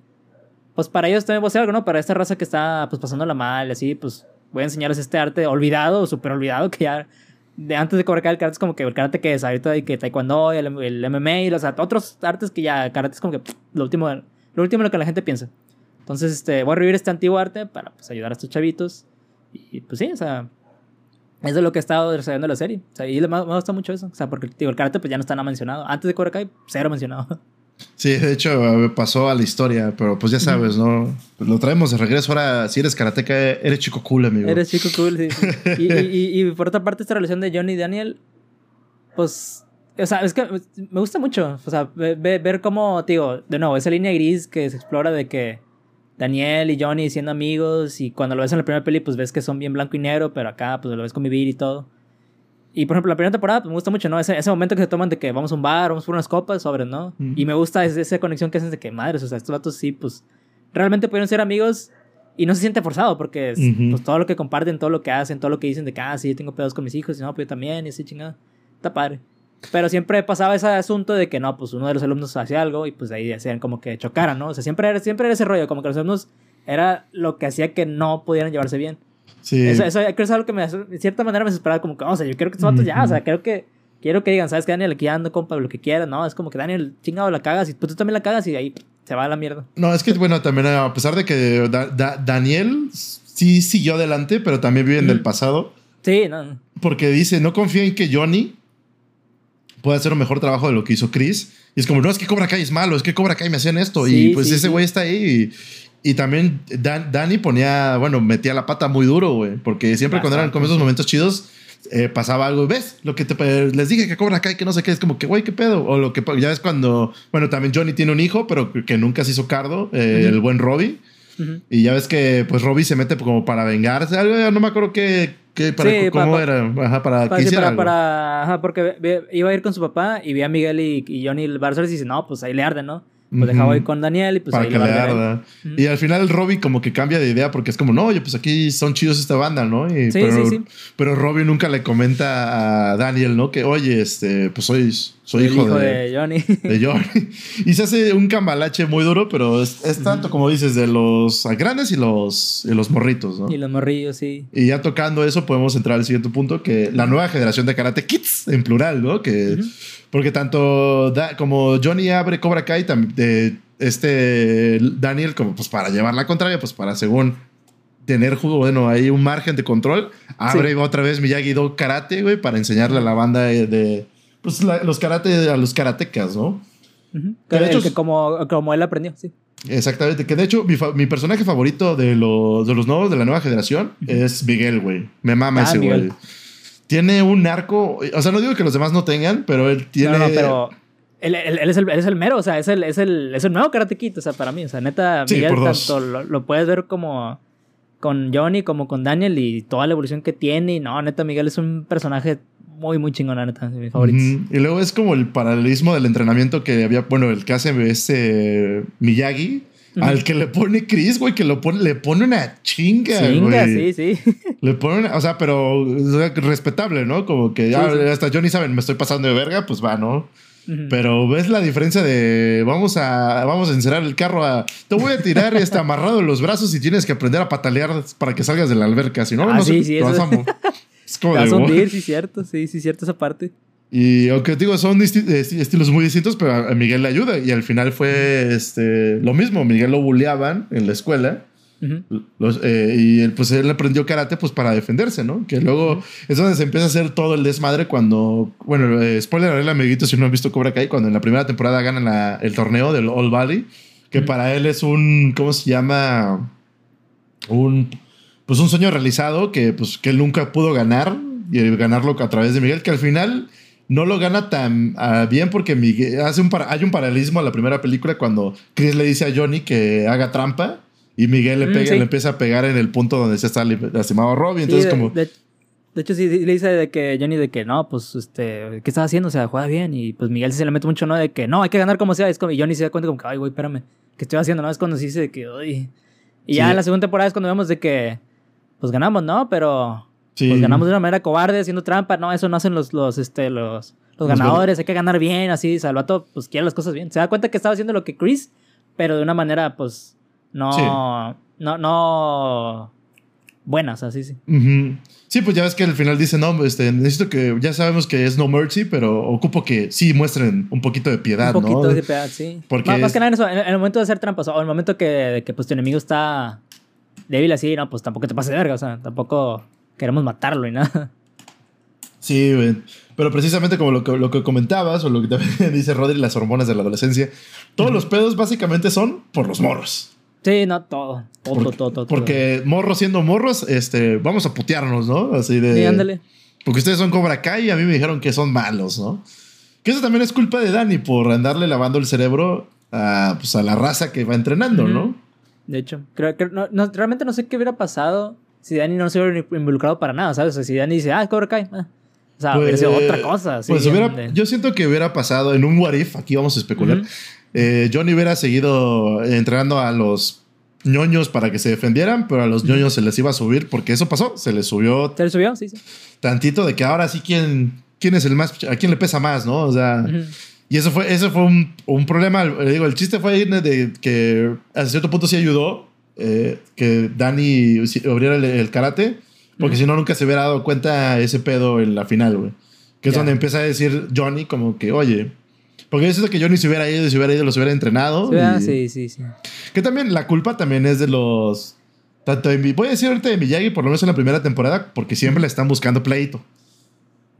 Pues para ellos también voy a hacer algo, ¿no? Para esta raza que está pues pasándola mal, así, pues voy a enseñarles este arte olvidado, súper olvidado, que ya de antes de cobrar el karate es como que el karate que es ahorita y que taekwondo, el, el MMA y los otros artes que ya karate es como que lo último, lo último lo que la gente piensa. Entonces, este, voy a revivir este antiguo arte para pues, ayudar a estos chavitos. Y pues sí, o sea, eso es lo que he estado desarrollando la serie. O sea, y me, me gusta mucho eso. O sea, porque el karate pues ya no está nada mencionado. Antes de Cobra Kai, cero mencionado. Sí, de hecho pasó a la historia, pero pues ya sabes, ¿no? Lo traemos de regreso. Ahora, si eres karateca, eres chico cool, amigo. Eres chico cool, sí. y, y, y, por otra parte, esta relación de Johnny y Daniel, pues, o sea, es que me gusta mucho. O sea, ver, ver cómo, digo, de nuevo, esa línea gris que se explora de que Daniel y Johnny siendo amigos y cuando lo ves en la primera peli pues ves que son bien blanco y negro, pero acá pues lo ves convivir y todo. Y por ejemplo, la primera temporada pues, me gusta mucho, ¿no? Ese, ese momento que se toman de que vamos a un bar, vamos por unas copas, sobre, ¿no? Y me gusta esa, esa conexión que hacen de que, madres, o sea, estos datos sí, pues realmente pudieron ser amigos y no se siente forzado porque es, pues todo lo que comparten, todo lo que hacen, todo lo que dicen de que, ah, sí, tengo pedos con mis hijos y no, pues yo también y así chingada. Está padre. Pero siempre pasaba ese asunto de que no, pues uno de los alumnos hacía algo y pues de ahí hacían como que chocaran, ¿no? O sea, siempre era, siempre era ese rollo, como que los alumnos era lo que hacía que no pudieran llevarse bien. Sí. Eso, eso creo que es algo que me, de cierta manera me desesperaba, como que, o sea, yo quiero que estos vatos ya, o sea, creo que, quiero que digan, ¿sabes que Daniel? Aquí ando, compa, lo que quieras, ¿no? Es como que Daniel, chingado, la cagas y pues tú también la cagas y ahí se va a la mierda. No, es que, bueno, también a pesar de que Daniel sí siguió adelante, pero también vive en el pasado. Sí, no. Porque dice, no confía en que Johnny pueda hacer un mejor trabajo de lo que hizo Chris. Y es como, no, es que Cobra Kai es malo, es que Cobra Kai me hacían esto. y pues ese güey está ahí. Y también Dan, Dani ponía, bueno, metía la pata muy duro, güey. Porque siempre cuando eran como esos momentos chidos, eh, pasaba algo. ¿Ves? Lo que te, les dije que Cobra acá y que no sé qué. Es como que, güey, ¿qué pedo? O lo que ya es cuando, bueno, también Johnny tiene un hijo, pero que nunca se hizo cardo, eh, el buen Robbie. Y ya ves que pues Robbie se mete como para vengarse. Algo, no me acuerdo qué, qué para, Sí, cómo era. Ajá, para, Para, que para, algo. para- ajá, porque iba a ir con su papá y ve a Miguel y, y Johnny Barzoles y dice, no, pues ahí le arde, ¿no? Pues dejaba ir con Daniel y pues para ahí que le arda. Y al final Robbie como que cambia de idea porque es como, no, oye, pues aquí son chidos esta banda, ¿no? Y- Sí, pero, sí, sí. pero Robbie nunca le comenta a Daniel, ¿no? Que, oye, este, pues soy, soy hijo, de, Johnny. de Johnny. Y se hace un cambalache muy duro, pero es, es tanto como dices, de los grandes y los, y los morritos, ¿no? y los morrillos, sí. Y ya tocando eso, podemos entrar al siguiente punto, que la nueva generación de Karate Kids, en plural, ¿no? Que. Porque tanto Da- como Johnny abre Cobra Kai, tam- de este Daniel, como pues para llevar la contraria, pues para según tener, bueno, ahí un margen de control, abre otra vez Miyagi-Do Karate, güey, para enseñarle a la banda de, de, pues la- los karate a los karatecas, ¿no? Que de hecho que como, como él aprendió, sí. Exactamente, que de hecho mi, mi personaje favorito de los, de los nuevos de la nueva generación es Miguel, güey. Me mama Ah, ese güey. Tiene un arco, o sea, no digo que los demás no tengan, pero él tiene... No, no, pero él, él- él es el, él es el mero, o sea, es el, es el, es el nuevo Karate Kid, o sea, para mí. O sea, neta, Miguel tanto lo, lo puedes ver como con Johnny como con Daniel y toda la evolución que tiene. Y no, neta, Miguel es un personaje muy, muy chingón, la neta, de mis favoritos. Y luego es como el paralelismo del entrenamiento que había, bueno, el que hace este Miyagi, al que le pone Chris, güey, que lo pone, le pone una chinga, Chinga, güey. sí, sí. Le pone una, o sea, pero o sea, respetable, ¿no? Como que ya Sí, sí. hasta Johnny saben, me estoy pasando de verga, pues va, ¿no? Pero ves la diferencia de vamos a vamos a encerrar el carro a te voy a tirar este amarrado en los brazos y tienes que aprender a patalear para que salgas de la alberca, si no Ah, no sí, sé, sí, te eso- Es como de vas a "Wow". hundir, sí, cierto, sí, sí, cierto esa parte. Y aunque digo, son esti- estilos muy distintos, pero a Miguel le ayuda. Y al final fue este, lo mismo. Miguel lo bulleaban en la escuela. Los, eh, y él, pues él aprendió karate pues para defenderse, ¿no? Que luego es donde se empieza a hacer todo el desmadre cuando, bueno, eh, spoiler alert, amiguitos, si no han visto Cobra Kai, cuando en la primera temporada ganan la- el torneo del All Valley, que para él es un, ¿cómo se llama? Un, pues un sueño realizado que pues que él nunca pudo ganar y ganarlo a través de Miguel, que al final no lo gana tan ah, bien porque Miguel hace un hay un paralelismo a la primera película cuando Chris le dice a Johnny que haga trampa y Miguel le, Mm, pega, sí. le empieza a pegar en el punto donde se está lastimado Robbie. Entonces, Sí, de, como. de- de hecho, sí, le dice de que Johnny de que no, pues, este, ¿qué estás haciendo? O sea, juega bien. Y pues Miguel sí se le mete mucho, ¿no? De que no, hay que ganar como sea. Es como, y Johnny se da cuenta como que, ay, güey, espérame, ¿qué estoy haciendo? No, es cuando se dice de que, uy. Y ya en la segunda temporada es cuando vemos de que, pues ganamos, ¿no? Pero, sí. pues ganamos de una manera cobarde, haciendo trampa. No, eso no hacen los, los, este, los, los ganadores. Hay que ganar bien, así. Salvato, pues quiere las cosas bien. Se da cuenta que estaba haciendo lo que Chris, pero de una manera, pues, no, Sí. no, no buenas, así, sí. Sí, pues ya ves que al final dice, no, este, necesito que, ya sabemos que es No Mercy, pero ocupo que sí muestren un poquito de piedad, Un poquito ¿no? de piedad, sí. Porque más, que nada en eso, en, en el momento de hacer trampas, o en el momento que, que pues tu enemigo está débil así, no, pues tampoco te pases de verga, o sea, tampoco queremos matarlo y nada. Sí, güey. Pero precisamente como lo que, lo que comentabas, o lo que también dice Rodri, las hormonas de la adolescencia, todos los pedos básicamente son por los morros. Sí, no, todo, todo, Porque, todo, todo, porque morros siendo morros, este, vamos a putearnos, ¿no? Así de. Sí, ándale. Porque ustedes son Cobra Kai y a mí me dijeron que son malos, ¿no? Que eso también es culpa de Dani por andarle lavando el cerebro a, pues, a la raza que va entrenando. ¿no? De hecho, creo que no, no, realmente no sé qué hubiera pasado si Dani no se hubiera involucrado para nada, ¿sabes? O sea, si Dani dice, ah, Cobra Kai, ah. o sea, hubiera sido otra cosa. sí, pues hubiera, de- yo siento que hubiera pasado en un what if, aquí vamos a especular. Eh, Johnny hubiera seguido entrenando a los ñoños para que se defendieran, pero a los ñoños se les iba a subir, porque eso pasó, se les subió ¿Se le subió? Sí, sí. tantito de que ahora sí quién, quién es el más, a quién le pesa más, ¿no? O sea. Y eso fue, eso fue un, un problema. Le digo, el chiste fue de que a cierto punto sí ayudó eh, que Dani abriera el, el karate, porque Ujú. si no nunca se hubiera dado cuenta ese pedo en la final, güey. Que es Ya. donde empieza a decir Johnny como que, oye, porque yo siento que Johnny se hubiera ido se hubiera ido, los hubiera entrenado. Sí, ah, y- sí, sí, sí. Que también la culpa también es de los... Tanto de, Mi- voy a decir ahorita de Miyagi, por lo menos en la primera temporada, porque siempre le están buscando pleito.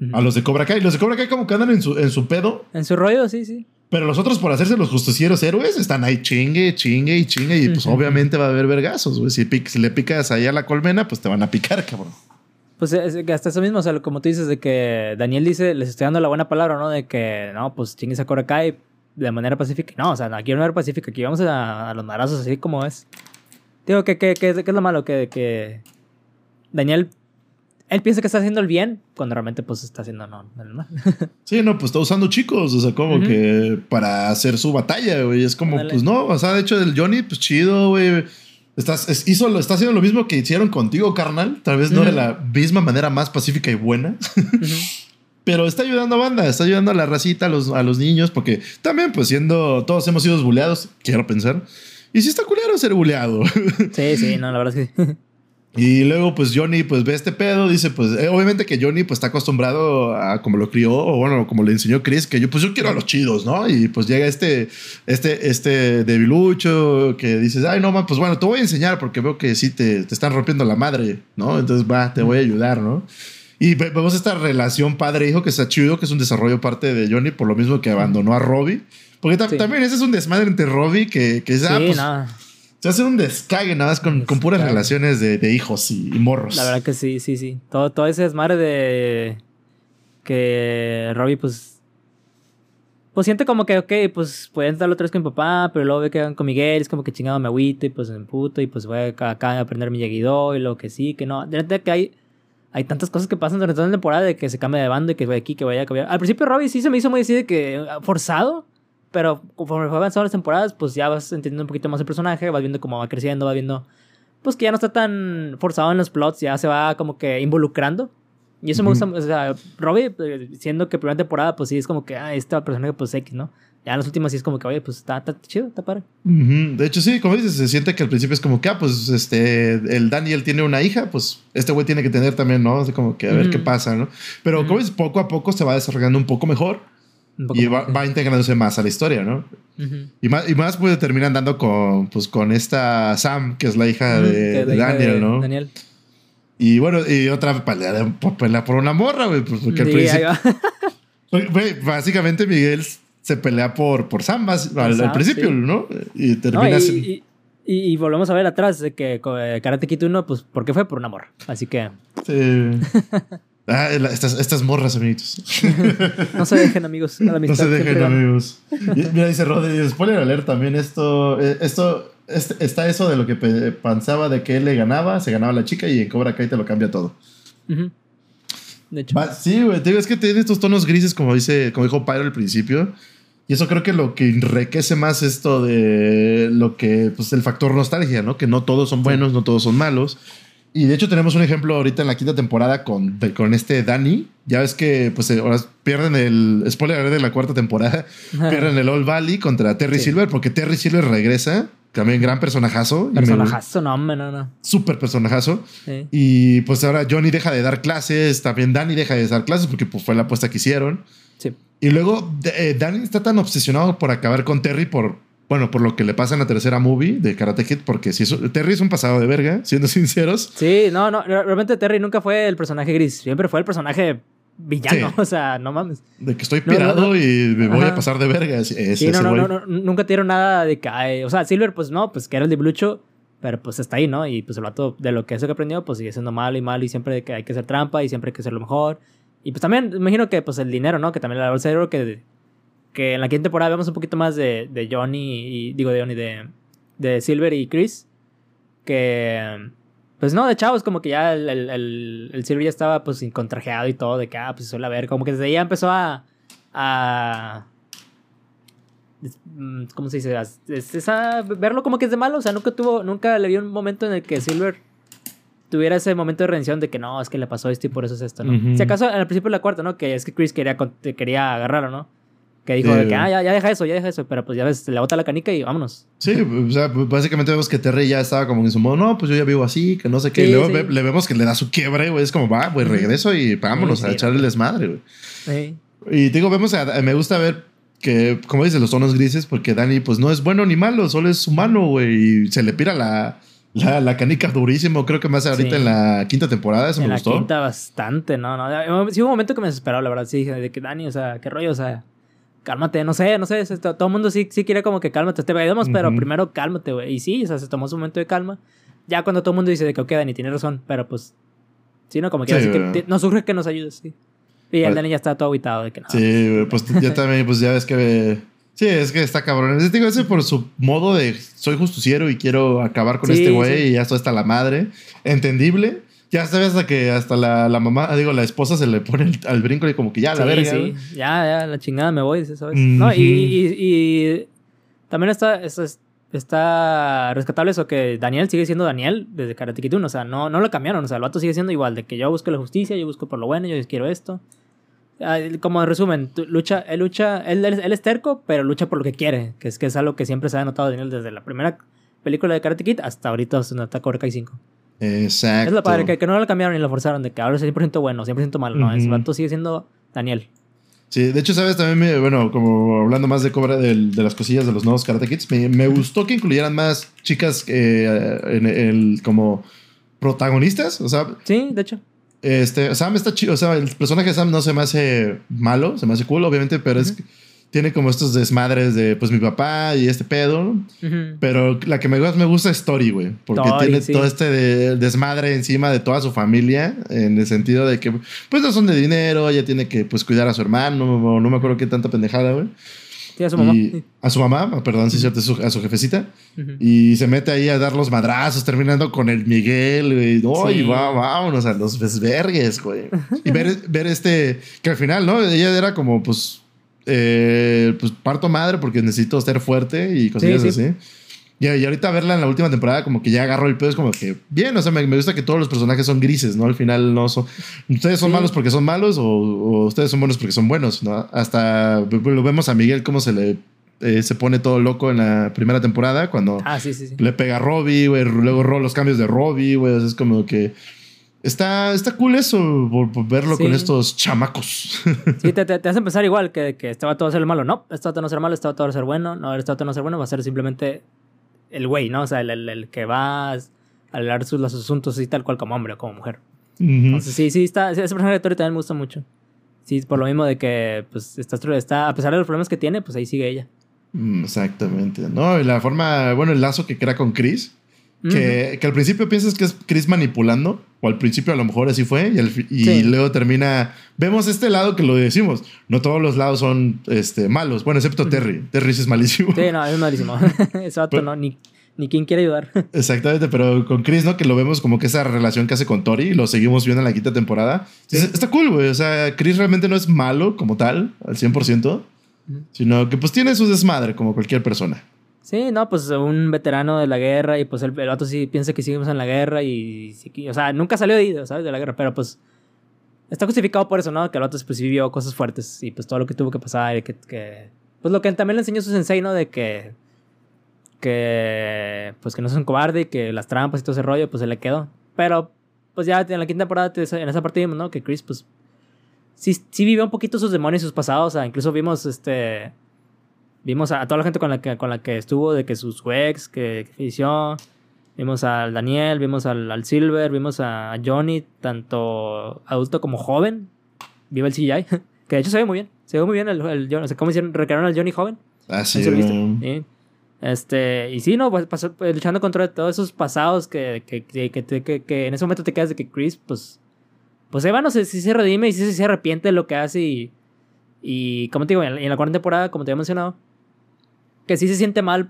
Ujú. A los de Cobra Kai. Los de Cobra Kai como que andan en su, en su pedo. En su rollo, sí, sí. Pero los otros, por hacerse los justicieros héroes, están ahí chingue, chingue y chingue. Y pues Ujú. obviamente va a haber vergazos, güey. Si, si le picas ahí a la colmena, pues te van a picar, cabrón. Pues es hasta eso mismo, o sea, como tú dices, de que Daniel dice, les estoy dando la buena palabra, ¿no? De que, no, pues chingues a Cobra Kai de manera pacífica. No, o sea, aquí no era pacífica, aquí vamos a, a los marazos así como es. Digo, que, que, que, que es lo malo, que, que Daniel él piensa que está haciendo el bien, cuando realmente pues está haciendo no, el mal. sí, no, pues está usando chicos, o sea, como que para hacer su batalla, güey. Es como, pues no, o sea, de hecho el Johnny, pues chido, güey. Estás, hizo, está haciendo lo mismo que hicieron contigo, carnal. Tal vez no de la misma manera más pacífica y buena. Pero está ayudando a banda, está ayudando a la racita, a los, a los niños, porque también, pues siendo, todos hemos sido buleados, quiero pensar. Y si está culero ser buleado. Sí, sí, no, la verdad es que Y luego, pues Johnny, pues ve este pedo, dice, pues eh, obviamente que Johnny, pues está acostumbrado a como lo crió, o bueno, como le enseñó Chris, que yo, pues yo quiero a los chidos, ¿no? Y pues llega este, este, este debilucho que dices, ay, no, man, pues bueno, te voy a enseñar porque veo que sí te, te están rompiendo la madre, ¿no? Entonces va, te voy a ayudar, ¿no? Y vemos esta relación padre-hijo que está chido, que es un desarrollo parte de Johnny, por lo mismo que abandonó a Robbie. Porque también ese es un desmadre entre Robbie que, que es, ah, pues, se hace un descague nada más con, con puras relaciones de, de hijos y, morros. La verdad que sí, sí, sí. Todo, todo ese desmadre de que Robbie, pues. Pues siente como que, ok, pues pueden estar otra vez con mi papá, pero luego ve que van con Miguel, es como que chingado me agüito y pues me puto y pues voy acá, a aprender mi lleguido y lo que sí, que no. De verdad que hay, hay tantas cosas que pasan durante toda la temporada de que se cambia de bando y que vaya aquí, que vaya, que vaya. Al principio Robbie sí se me hizo muy así de que forzado. Pero conforme fue avanzando las temporadas, pues ya vas entendiendo un poquito más el personaje, vas viendo cómo va creciendo, vas viendo pues que ya no está tan forzado en los plots, ya se va como que involucrando. Y eso me gusta, o sea, Robbie, eh, siendo que primera temporada, pues sí, es como que, ah, este personaje, pues X, ¿no? Ya en las últimas sí es como que, oye, pues está, está chido, está padre. De hecho, sí, como dices, se siente que al principio es como que, ah, pues este, el Daniel tiene una hija, pues este güey tiene que tener también, ¿no? Así como que a ver qué pasa, ¿no? Pero como dices, poco a poco se va desarrollando un poco mejor y va, integrándose más a la historia, ¿no? y, más, y más puede terminar andando con, pues, con esta Sam, que es la hija de, Daniel, ¿no? Daniel. Y bueno, y otra pelea, pelea por una morra, güey. Pues, porque al principio. básicamente Miguel se pelea por, por Sam, al, principio, ¿no? Y termina. y, y, volvemos a ver atrás de que eh, Karate Kid 1, pues, ¿por qué fue? Por un amor. Así que. Sí. Ah, estas, estas morras, amiguitos. no se dejen, amigos. no se dejen, amigos. mira, dice Rodri, spoiler alert también. Esto, eh, esto, este, está eso de lo que pensaba de que él le ganaba, se ganaba la chica y en Cobra Kai te lo cambia todo. De hecho. sí, güey. Es que tiene estos tonos grises, como, dice, como dijo Pyro al principio. Y eso creo que lo que enriquece más esto de lo que, pues el factor nostalgia, ¿no? Que no todos son buenos, no todos son malos. Y de hecho tenemos un ejemplo ahorita en la quinta temporada con, con este Danny. Ya ves que pues ahora pierden el spoiler de la cuarta temporada, pierden el Old Valley contra Terry Silver porque Terry Silver regresa, también gran personajazo. Personajazo, no, no, no. Súper personajazo. Y pues ahora Johnny deja de dar clases, también Danny deja de dar clases porque pues, fue la apuesta que hicieron. Sí. Y luego eh, Danny está tan obsesionado por acabar con Terry por bueno, por lo que le pasa en la tercera movie de Karate Kid, porque si Terry es un pasado de verga, siendo sinceros. Sí, no, no, realmente Terry nunca fue el personaje gris, siempre fue el personaje villano, o sea, no mames. De que estoy pirado y me voy a pasar de verga. sí, no, no, no, nunca tiraron nada de que, o sea, Silver, pues no, pues que era el de Blucho, pero pues está ahí, ¿no? Y pues el vato de lo que eso que aprendió, pues sigue siendo malo y malo y siempre que hay que hacer trampa y siempre hay que hacer lo mejor. Y pues también, imagino que pues el dinero, ¿no? Que también la bolsa de que que en la quinta temporada vemos un poquito más de, de Johnny y digo de Johnny de, de Silver y Chris que pues no de chavos como que ya el, el, el, Silver ya estaba pues contrajeado y todo de que ah pues suele ver como que desde ahí ya empezó a a mm, ¿cómo se dice? Es, a verlo como que es de malo o sea nunca tuvo nunca le vio un momento en el que Silver tuviera ese momento de redención de que no, es que le pasó esto y por eso es esto, ¿no? Si acaso al principio de la cuarta, ¿no? Que es que Chris quería, quería agarrarlo, ¿no? Que dijo que, ah, ya, ya, deja eso, ya deja eso. Pero pues ya ves, le bota la canica y vámonos. Sí, o sea, básicamente vemos que Terry ya estaba como en su modo, no, pues yo ya vivo así, que no sé qué. y luego le vemos que le da su quiebre, güey. Es como, va, güey, regreso y vámonos a echarle el desmadre, güey. Sí. Y digo, vemos, a, me gusta ver que, como dices, los tonos grises, porque Dani, pues no es bueno ni malo, solo es humano, güey. Y se le pira la, la, la, canica durísimo, creo que más ahorita en la quinta temporada, eso en me gustó. La quinta bastante, no, no. Sí hubo un momento que me desesperó, la verdad, sí, de que Dani, o sea, qué rollo, o sea, cálmate, no sé, no sé, todo el mundo sí, sí quiere como que cálmate, te vayamos, pero primero cálmate, güey. Y sí, o sea, se tomó su momento de calma. Ya cuando todo el mundo dice de que, ok, Dani, tiene razón, pero pues, sí, no, como que, que nos surge que nos ayudes, sí. Y el Dani ya está todo aguitado de que no. Sí, pues ya también, pues ya ves que Sí, es que está cabrón. Es, digo, ese por su modo de soy justiciero y quiero acabar con Sí, este güey sí. y ya esto está la madre. Entendible. Ya sabes hasta que hasta la, la mamá, digo, la esposa se le pone el- al brinco y como que ya, la Sí, verga. sí. Ya, ya, la chingada me voy, ¿sabes? No, y, Ujú. y- y también está, está, está rescatable eso que Daniel sigue siendo Daniel desde Karate Kid 1. O sea, no, no lo cambiaron. O sea, el vato sigue siendo igual, de que yo busco la justicia, yo busco por lo bueno, yo quiero esto. Ah, Como en resumen, lucha, él lucha, él, él, él es terco, pero lucha por lo que quiere, que es que es algo que siempre se ha notado Daniel desde la primera película de Karate Kid hasta ahorita está Cobra Kai 5. Exacto. Es lo padre, que, que no lo cambiaron ni lo forzaron, de que ahora es 100% bueno, 100% malo. No, ese Ujú. vato sigue siendo Daniel. Sí, de hecho, sabes, también, me- bueno, como hablando más de Cobra, del- de, las cosillas de los nuevos Karate Kids, me, me gustó que incluyeran más chicas eh, en el, como protagonistas. O sea, Sí, de hecho. este, Sam está chido. O sea, el personaje de Sam no se me hace malo, se me hace cool, obviamente, pero es Ujú. Tiene como estos desmadres de, pues, mi papá y este pedo. Pero la que me más me gusta es Tori, güey. Porque Tori, tiene sí. todo este de- desmadre encima de toda su familia. En el sentido de que, pues, no son de dinero. Ella tiene que, pues, cuidar a su hermano. No, me acuerdo qué tanta pendejada, güey. Sí, a su mamá. Y a su mamá, ah, perdón, sí, cierto, a su, jefecita. Y se mete ahí a dar los madrazos, terminando con el Miguel, güey. No, Sí. va, vámonos a los desvergues, güey. Y ver, ver este, que al final, ¿no? Ella era como, pues, eh, pues parto madre porque necesito ser fuerte y cosillas Sí, sí. así. Y, y ahorita verla en la última temporada, como que ya agarró el pedo, es como que bien, o sea, me, me gusta que todos los personajes son grises, ¿no? Al final no son. Ustedes son Sí. malos porque son malos o, o ustedes son buenos porque son buenos, ¿no? Hasta lo vemos a Miguel cómo se le eh, se pone todo loco en la primera temporada cuando Ah, sí, sí, sí. le pega a Robbie, güey. Luego los cambios de Robbie, güey. es como que. Está, está cool eso, por, por verlo Sí. con estos chamacos. Sí, te, te, te hace pensar igual que, que este va a ser el malo. No, este vato no va a ser malo, este vato va a ser bueno. No, este vato no va a ser bueno, va a ser simplemente el güey, ¿no? O sea, el, el, el que va a hablar sus, los asuntos así tal cual como hombre o como mujer. Entonces, sí, sí, está, ese personaje de Tori también me gusta mucho. Sí, por lo mismo de que, pues, está, está, a pesar de los problemas que tiene, pues ahí sigue ella. Mm, Exactamente. No, y la forma, bueno, el lazo que crea con Chris. Que, que al principio piensas que es Chris manipulando, o al principio a lo mejor así fue, y, al y Sí. luego termina. Vemos este lado que lo decimos. No todos los lados son este, malos, bueno, excepto. Terry. Terry sí es malísimo. Sí, no, es malísimo. Pero- no, ni, ni quien quiere ayudar. Exactamente, pero con Chris, ¿no? Que lo vemos como que esa relación que hace con Tori, lo seguimos viendo en la quinta temporada. Sí. Está cool, güey. O sea, Chris realmente no es malo como tal, al 100%, Ujú. sino que pues tiene su desmadre como cualquier persona. Sí, no, pues un veterano de la guerra y pues el, el sí piensa que seguimos en la guerra y, o sea, nunca salió de ¿sabes? De la guerra, pero pues está justificado por eso, ¿no? Que el vato pues vivió cosas fuertes y pues todo lo que tuvo que pasar y que, pues lo que también le enseñó su sensei, ¿no? De que, que, pues que no es un cobarde y que las trampas y todo ese rollo, pues se le quedó. Pero pues ya en la quinta temporada, te- en esa parte vimos, ¿no? Que Chris, pues sí, sí vivió un poquito sus demonios y sus pasados, o incluso vimos este... Vimos a, a toda la gente con la que, con la que estuvo, de que sus su ex, que, que falleció. Vimos al Daniel, vimos al, al Silver, vimos a Johnny, tanto adulto como joven. Viva el CGI, que de hecho se ve muy bien. Se ve muy bien el, el Johnny. O sea, ¿cómo hicieron? Recrearon al Johnny joven. Así, güey. Sí. Este, y sí, no, pues, pasó- pues, luchando contra todos esos pasados que, que, que, que, te- que- que en ese momento te quedas de que Chris, pues, pues Eva no sé si se redime y si se arrepiente de lo que hace y, y como te digo, en la, en la cuarta temporada, como te había mencionado, que sí se siente mal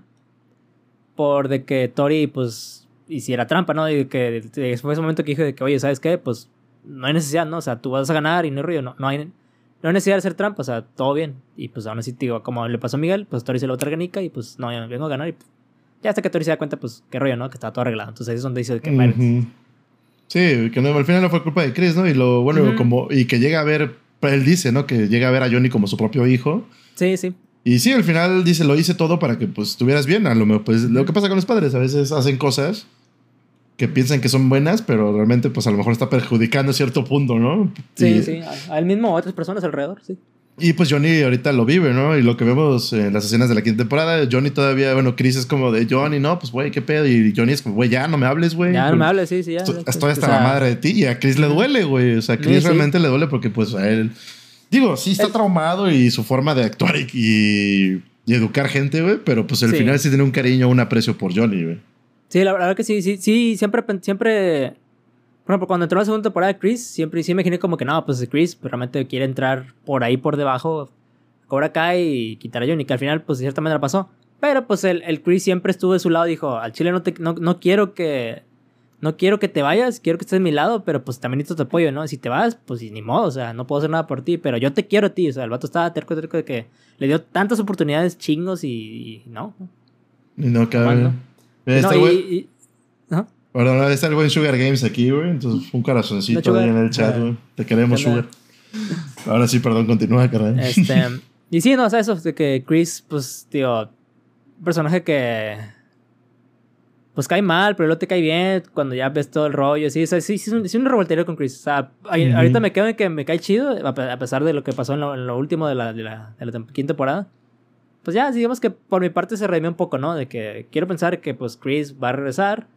por de que Tori, pues, hiciera trampa, ¿no? Y que de- fue ese momento que dije de que, oye, ¿sabes qué? Pues, no hay necesidad, ¿no? O sea, tú vas a ganar y no hay rollo, no, no hay... No hay necesidad de hacer trampa, o sea, todo bien. Y pues aún así, digo, como le pasó a Miguel, pues Tori se lo otra ganica y pues no, ya vengo a ganar. Y pues, ya hasta que Tori se da cuenta, pues qué rollo, ¿no? Que está todo arreglado. Entonces ahí es donde dice que Ujú. Sí, que no, al final no fue culpa de Chris, ¿no? Y lo bueno, como. Y que llega a ver. Él dice, ¿no? Que llega a ver a Johnny como su propio hijo. Sí, sí. Y sí, al final dice, lo hice todo para que pues estuvieras bien. A lo mejor, pues lo que pasa con los padres, a veces hacen cosas que piensan que son buenas, pero realmente pues a lo mejor está perjudicando a cierto punto, ¿no? Sí, y, sí. A, a él mismo o a otras personas alrededor, sí. Y pues Johnny ahorita lo vive, ¿no? Y lo que vemos en las escenas de la quinta temporada, Johnny todavía, bueno, Chris es como de Johnny, no, pues güey, qué pedo. Y Johnny es como, güey, ya no me hables, güey. Ya no me hables, sí, sí, ya. Estoy, estoy o hasta sea, la madre de ti y a Chris le duele, güey. O sea, a Chris Sí, sí. realmente le duele porque pues a él... Digo, sí está traumado y su forma de actuar y, y- y educar gente, güey, pero pues al Sí. final sí tiene un cariño, un aprecio por Johnny, güey. Sí, la verdad que sí, sí, sí, siempre, siempre, por ejemplo, cuando entró la segunda temporada de Chris, siempre sí imaginé como que no, pues Chris realmente quiere entrar por ahí por debajo, Cobra Kai y quitar a Johnny, que al final, pues de cierta manera pasó. Pero pues el, el Chris siempre estuvo de su lado, dijo, al chile no, te, no, no quiero que... No quiero que te vayas, quiero que estés de mi lado, pero pues también necesito tu apoyo, ¿no? Si te vas, pues ni modo, o sea, no puedo hacer nada por ti, pero yo te quiero a ti, o sea, el vato estaba terco, terco de que le dio tantas oportunidades chingos y, y no. Y no, cabrón. No, y, y, ¿no? Perdón, está el buen Sugar Games aquí, güey. Entonces, un corazoncito ahí en el chat, güey. Te queremos, Sugar. Ahora sí, perdón, continúa, carnal. Este, y sí, no, o sea, eso, de que Chris, pues, tío, un personaje que. Pues cae mal, pero luego te cae bien cuando ya ves todo el rollo. Sí, o sea, sí, sí, es un, revolterio con Chris. O sea, ahorita me quedo en que me cae chido, a pesar de lo que pasó en lo, en lo último de la, de la, de la quinta temporada. Pues ya, digamos que por mi parte se redimió un poco, ¿no? De que quiero pensar que, pues, Chris va a regresar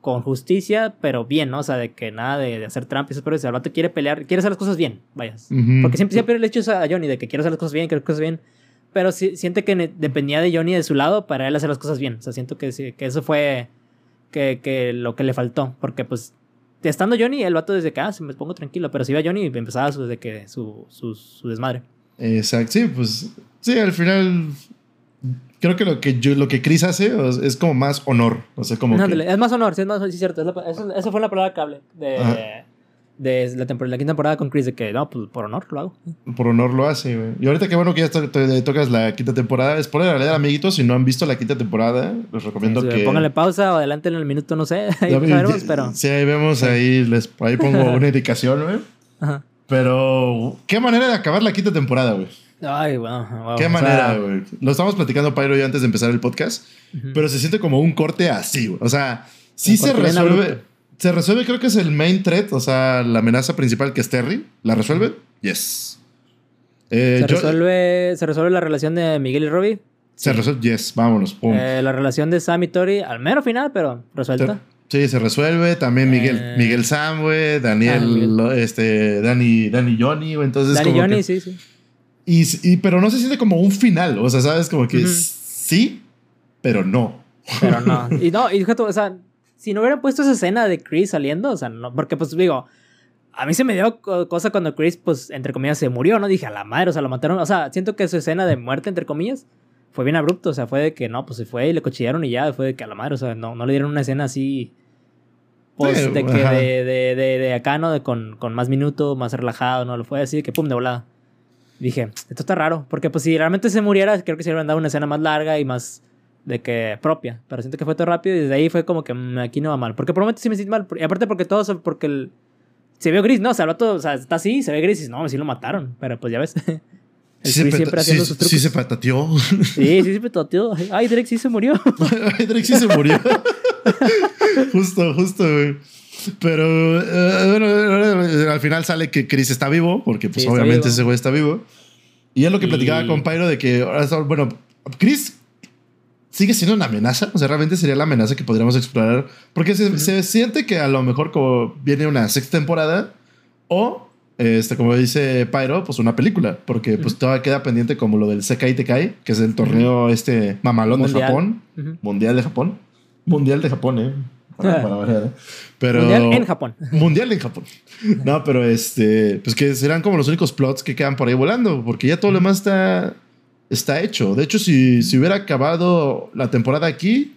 con justicia, pero bien, ¿no? O sea, de que nada de, de hacer trampas, pero el vato quiere pelear, quiere hacer las cosas bien, vayas. Porque siempre, siempre le he hecho a Johnny de que quiere hacer las cosas bien, quiere hacer las cosas bien. Pero si, siente que dependía de Johnny de su lado para él hacer las cosas bien. O sea, siento que, que eso fue que, que lo que le faltó. Porque, pues, estando Johnny, el vato desde que, ah, se me pongo tranquilo. Pero si iba Johnny, empezaba su, desde que, su, su, su desmadre. Exacto, sí, pues, sí, al final creo que lo que yo, lo que Chris hace es como más honor. O sea, como. que... Es más honor, sí, es más sí, cierto. Eso, eso, fue la palabra cable de, de la, temporada, la quinta temporada con Chris, de que no, pues por honor lo hago. Por honor lo hace, güey. Y ahorita que bueno que ya tocas la quinta temporada, spoiler alert, amiguitos, si no han visto la quinta temporada, les recomiendo que. Pónganle pausa o adelante en el minuto, no sé. Ahí veremos, pero. Sí, ahí vemos, ahí, les, ahí pongo una indicación, güey. Ajá. Pero, ¿qué manera de acabar la quinta temporada, güey? Ay, bueno. Qué manera, güey. Lo estábamos platicando, Pyro, y antes de empezar el podcast. Pero se siente como un corte así, güey. O sea, sí se resuelve. Se resuelve, creo que es el main threat, o sea, la amenaza principal que es Terry. ¿La resuelve? Yes. Eh, ¿Se, resuelve, ¿Se resuelve la relación de Miguel y Robbie? Se resuelve, yes, vámonos. Eh, la relación de Sam y Tori, al menos final, pero resuelta. Sí, se resuelve. También Miguel, eh, Miguel Sam, güey. Daniel, ah, este, Dani, Dani Johnny, güey. Entonces, Dani Johnny, sí, sí. Y, pero no se siente como un final. O sea, sabes, como que sí, pero no. Pero no. Y no, y fíjate, o sea, si no hubieran puesto esa escena de Chris saliendo, o sea, no, porque pues digo, a mí se me dio cosa cuando Chris, pues, entre comillas, se murió, ¿no? Dije, a la madre, o sea, lo mataron. O sea, siento que su escena de muerte, entre comillas, fue bien abrupto. O sea, fue de que no, pues se fue y le cochillaron y ya, fue de que a la madre, o sea, no, no le dieron una escena así. Pues de que de, de, de, de, acá, ¿no? De con, con más minuto, más relajado, ¿no? Lo fue así de que pum, de volada dije, esto está raro, porque pues si realmente se muriera, creo que se hubieran dado una escena más larga y más de que propia, pero siento que fue todo rápido y desde ahí fue como que mm, aquí no va mal, porque por momentos sí me siento mal, y aparte porque todo, porque el, se vio gris, no, o sea, todo, o sea, está así, se ve gris y no, sí lo mataron, pero pues ya ves. El sí, se siempre haciendo sus trucos. sí se patateó. Sí, sí se patateó. Ay, Drake sí se murió. Ay, Drake sí se murió. justo, justo, güey. Pero eh, bueno, al final sale que Chris está vivo, porque pues obviamente ese güey está vivo. Y es lo que platicaba con Pyro de que, bueno, Chris sigue siendo una amenaza. O sea, realmente sería la amenaza que podríamos explorar. Porque se, siente que a lo mejor como viene una sexta temporada o, este, como dice Pyro, pues una película. Porque pues todavía queda pendiente como lo del Sekai Tekai, que es el torneo este mamalón de Japón. Mundial de Japón. Mundial de Japón, eh. Pero, mundial en Japón. Mundial en Japón. No, pero este, pues que serán como los únicos plots que quedan por ahí volando, porque ya todo lo demás está, está hecho. De hecho, si, si hubiera acabado la temporada aquí,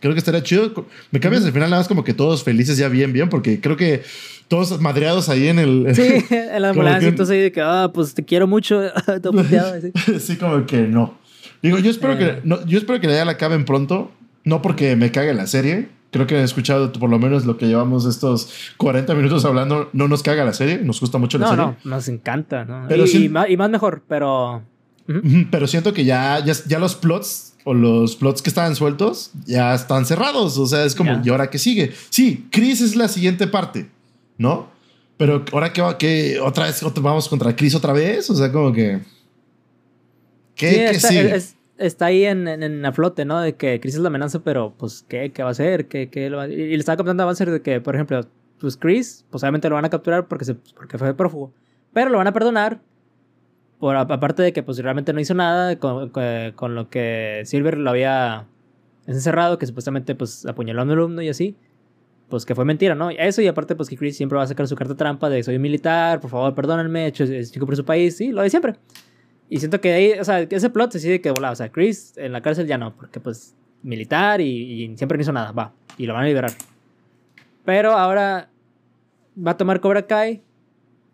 creo que estaría chido. Me cambias al final nada más como que todos felices ya bien, bien, porque creo que todos madreados ahí en el... Sí, en la ambulancia, entonces ahí de que, ah, pues te quiero mucho, todo puteado. Sí. como que no. Digo, yo espero, que, eh. no, yo espero que ya la acaben pronto, no porque me cague la serie, creo que he escuchado por lo menos lo que llevamos estos 40 minutos hablando. No nos caga la serie, nos gusta mucho la serie. No, no, nos encanta. ¿no? y, más, mejor, pero. Pero siento que ya, ya, los plots o los plots que estaban sueltos ya están cerrados. O sea, es como, ¿y ahora qué sigue? Sí, Chris es la siguiente parte, ¿no? Pero ahora que, otra vez vamos contra Chris otra vez, o sea, como que. ¿Qué, sí, sigue? está ahí en, en, a flote, ¿no? De que Chris es la amenaza, pero pues, ¿qué, qué va a hacer? ¿Qué, qué lo va a... Y le estaba comentando a Avancer de que, por ejemplo, pues Chris, pues obviamente lo van a capturar porque, se, porque fue prófugo, pero lo van a perdonar. Por, aparte de que pues realmente no hizo nada con, con, lo que Silver lo había encerrado, que supuestamente pues apuñaló a un alumno y así, pues que fue mentira, ¿no? Eso y aparte pues que Chris siempre va a sacar su carta trampa de soy un militar, por favor perdónenme, he hecho chico por su país, sí, lo de siempre. Y siento que ahí, o sea, ese plot se sigue que volaba. O sea, Chris en la cárcel ya no, porque pues militar y, y siempre no hizo nada, va. Y lo van a liberar. Pero ahora va a tomar Cobra Kai.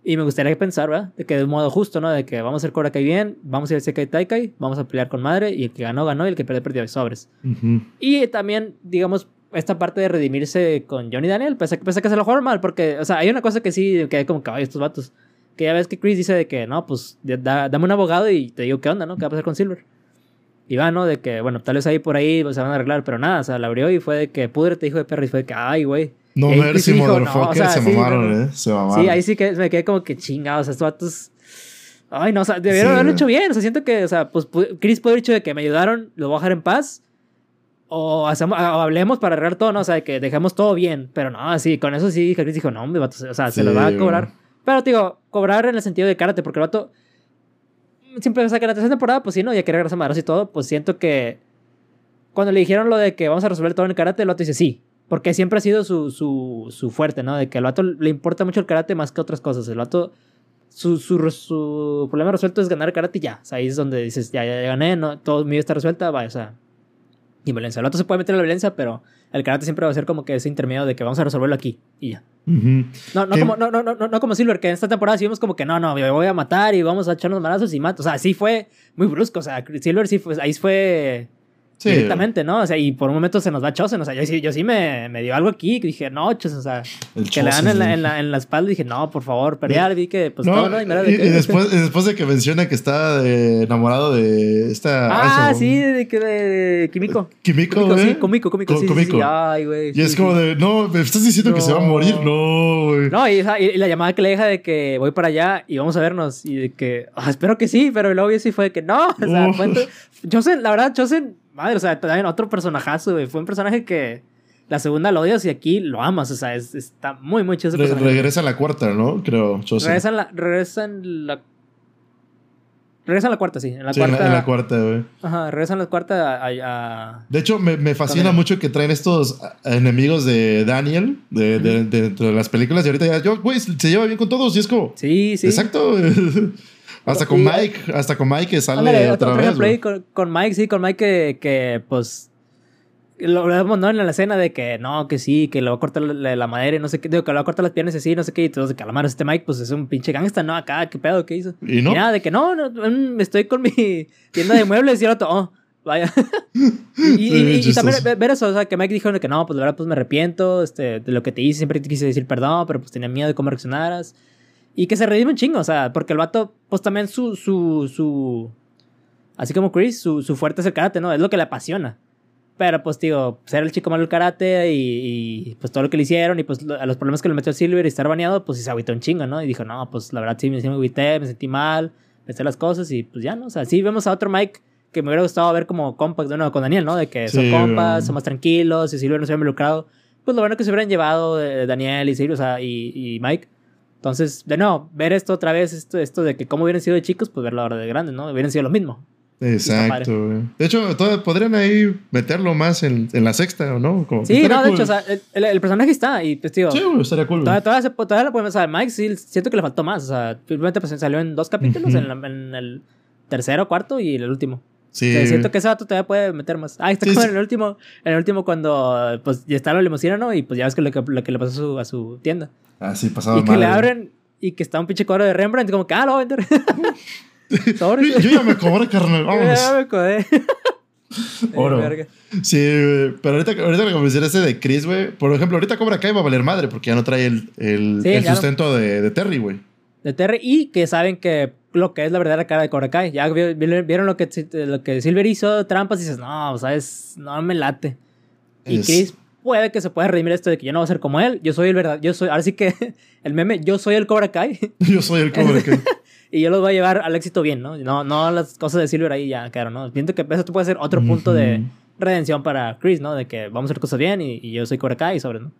Y me gustaría pensar, ¿verdad? De que de un modo justo, ¿no? De que vamos a hacer Cobra Kai bien, vamos a ir al Sekai Taikai, vamos a pelear con madre, y el que ganó, ganó, y el que perdió, perdió, sobres. Ujú. Y también, digamos, esta parte de redimirse con Johnny Daniel, pese pese a que se lo jugaron mal, porque, o sea, hay una cosa que sí, que hay como caballos estos vatos. Que ya ves que Chris dice de que, no, pues, da- dame un abogado y te digo qué onda, ¿no? ¿Qué va a pasar con Silver? Y va, ¿no? De que, bueno, tal vez ahí por ahí pues, se van a arreglar, pero nada, o sea, la abrió y fue de que pudrete, hijo de perro, y fue de que, ay, güey. No Y mercy, dijo, no, motherfucker. o sea, se sí, mamaron, no, no. ¿eh? Se mamaron. Sí, ahí sí que me quedé como que chingados, estos vatos. Ay, no, o sea, debieron Sí. haberlo hecho bien. O sea, siento que, o sea, pues pu- Chris puede haber dicho de que me ayudaron, lo voy a dejar en paz. O, hacemos, o hablemos para arreglar todo, ¿no? O sea, de que dejemos todo bien. Pero no, así, con eso sí, Chris dijo, no, hombre, vato, o sea, se Sí, lo va a cobrar. Pero, digo, cobrar en el sentido de karate, porque el vato siempre, o sea, que en la tercera temporada, pues sí, ¿no? Ya quería regresar a Madras y todo, pues siento que cuando le dijeron lo de que vamos a resolver todo en el karate, el vato dice sí. Porque siempre ha sido su, su, su fuerte, ¿no? De que al vato le importa mucho el karate más que otras cosas. El vato, su, su, su problema resuelto es ganar karate y ya. O sea, ahí es donde dices, ya, ya, ya gané, no, todo mi vida está resuelta, va, o sea. Y violencia. El vato se puede meter en la violencia, pero el karate siempre va a ser como que ese intermedio de que vamos a resolverlo aquí y ya. Ujú. No, no, ¿Qué? como, no, no, no, no, no como Silver, que en esta temporada sí vimos como que no, no, me voy a matar y vamos a echarnos manazos y mato. O sea, sí fue muy brusco. O sea, Silver sí fue, ahí fue Sí. directamente, ¿no? O sea, y por un momento se nos va Chosen. O sea, yo sí, yo sí me, me dio algo aquí que dije, no, Chosen, o sea, El que le dan en la, en, la, en la espalda dije, no, por favor, pero ya vi que, pues No, todo, ¿no? Y, de y, que- y después, de que menciona que está eh, enamorado de esta. Ah, sí, de que de Kimiko. Kimiko, Kimiko, güey. sí, Komiko, Komiko, Co- sí, sí, Komiko. sí, ay, güey. Y es como de, no, me estás diciendo que se va a morir. No, güey. No, y, esa- y la llamada que le deja de que voy para allá y vamos a vernos. Y de que, ah, espero que sí, pero luego yo sí fue de que no. O sea, Chosen, la verdad, Chosen, madre, o sea, también otro personajazo, güey. Fue un personaje que la segunda lo odias y aquí lo amas. O sea, es- está muy, muy chido ese Re- personaje. regresa a la cuarta, ¿no? Creo. Chosen. Regresa la. Regresa en la. Regresa en la cuarta, sí. En la Sí, en cuarta. la, en la cuarta, güey. Ajá, regresa en la cuarta a. a- De hecho, me, me fascina También. mucho que traen estos a- enemigos de Daniel de, de- de las películas. Y ahorita ya, yo, güey, se lleva bien con todos. Y es como, Sí, sí. exacto. hasta con Mike, hasta con Mike que sale Ándale, otra otro vez. ahí con, con Mike, sí, con Mike que, que pues lo vemos ¿no? en la escena de que no, que sí, que le va a cortar la, la madera y no sé qué, digo, que le va a cortar las piernas y así, no sé qué, y todos de calamar, este Mike pues es un pinche gangsta, ¿no? Acá, ¿qué pedo? ¿Qué hizo? Y no. Y nada, de que no, no, estoy con mi tienda de muebles y el otro, oh, vaya. y, y- Sí, y- también ver- eso, o sea, que Mike dijo que no, pues la verdad, pues me arrepiento este, de lo que te hice, siempre te quise decir perdón, pero pues tenía miedo de cómo reaccionaras. Y que se redime un chingo, o sea, porque el vato, pues también su, su, su, así como Chris, su, su fuerte es el karate, ¿no? Es lo que le apasiona. Pero pues, digo, ser el chico malo del karate y, y, pues todo lo que le hicieron y pues lo- a los problemas que le metió Silver y estar baneado, pues sí se agüitó un chingo, ¿no? Y dijo, no, pues la verdad sí me, sí me agüité, me sentí mal, pensé las cosas y pues ya, ¿no? O sea, sí vemos a otro Mike que me hubiera gustado ver como compact de nuevo con Daniel, ¿no? De que son Sí, compas, güey. son más tranquilos, y Silver no se hubiera involucrado. Pues lo bueno que se hubieran llevado de Daniel y Silver, o sea, y, y Mike. Entonces, de nuevo, ver esto otra vez, esto, esto de que cómo hubieran sido de chicos, pues verlo ahora de grandes, ¿no? Hubieran sido lo mismo. Exacto. De hecho, todavía podrían ahí meterlo más en, en la sexta, ¿o no? Como- Sí, no, de cool. hecho, o sea, el, el- el personaje está y pues, tío, Sí, estaría cool. todavía, todavía, se- todavía lo podemos, o sea, Mike sí, siento que le faltó más, o sea, simplemente pues, salió en dos capítulos, en, la- en el tercero, cuarto y el último. Sí, siento que ese vato todavía puede meter más. Ah, está Sí, como sí. en el último, en el último cuando pues ya está la limusina, ¿no? Y pues ya ves que lo que, lo que le pasó a su, a su tienda. Ah, sí, pasaba y que le abren y que está un pinche cuadro de Rembrandt, como que, ah, lo voy a vender. Yo ya me cobré, carnal. Vámonos. Ya me codé. Oro. Sí, güey. Pero ahorita, ahorita lo que mencionaste de Chris, güey. Por ejemplo, ahorita Cobra Kai va a valer madre porque ya no trae el, el, Sí, el ya no. sustento de, de Terry, güey. de Terry y que saben que lo que es la verdadera cara de Cobra Kai. Ya vi- vi- vieron lo que, lo que Silver hizo, trampas, y dices, no, sabes, no me late. Y Es- Chris puede que se pueda redimir esto de que yo no voy a ser como él. Yo soy el verdad, yo soy, ahora sí que el meme, yo soy el Cobra Kai Yo soy el Cobra Kai. y yo los voy a llevar al éxito bien, ¿no? No, no las cosas de Silver ahí ya, claro, ¿no? Siento que eso puede ser otro punto de redención para Chris, ¿no? De que vamos a hacer cosas bien y, y yo soy Cobra Kai sobre, ¿no?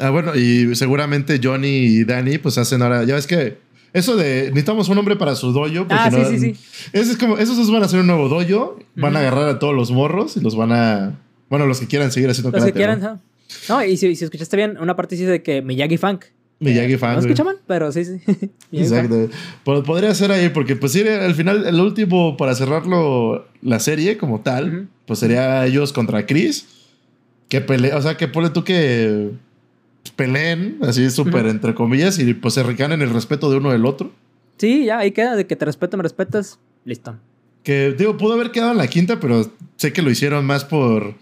Ah, bueno, y seguramente Johnny y Danny, pues hacen ahora. Ya ves que eso de necesitamos un hombre para su dojo. porque Ah, sí, no- sí, sí. Ese es como, esos dos van a hacer un nuevo dojo. Van a agarrar a todos los morros y los van a. Bueno, los que quieran seguir haciendo Los que quieran, ¿no? ¿no? Y si, si escuchaste bien, una parte dice de que Miyagi Funk, Miyagi fan. No güey. escucha mal, pero sí, sí. Exacto. Pod- Podría ser ahí, porque pues sí, al final, el último, para cerrarlo, la serie como tal, pues sería ellos contra Chris. Que peleen, o sea, que ponle tú que peleen, así súper entre comillas, y pues se recanen el respeto de uno del otro. Sí, ya, ahí queda, de que te respeto, me respetas, listo. Que, digo, pudo haber quedado en la quinta, pero sé que lo hicieron más por.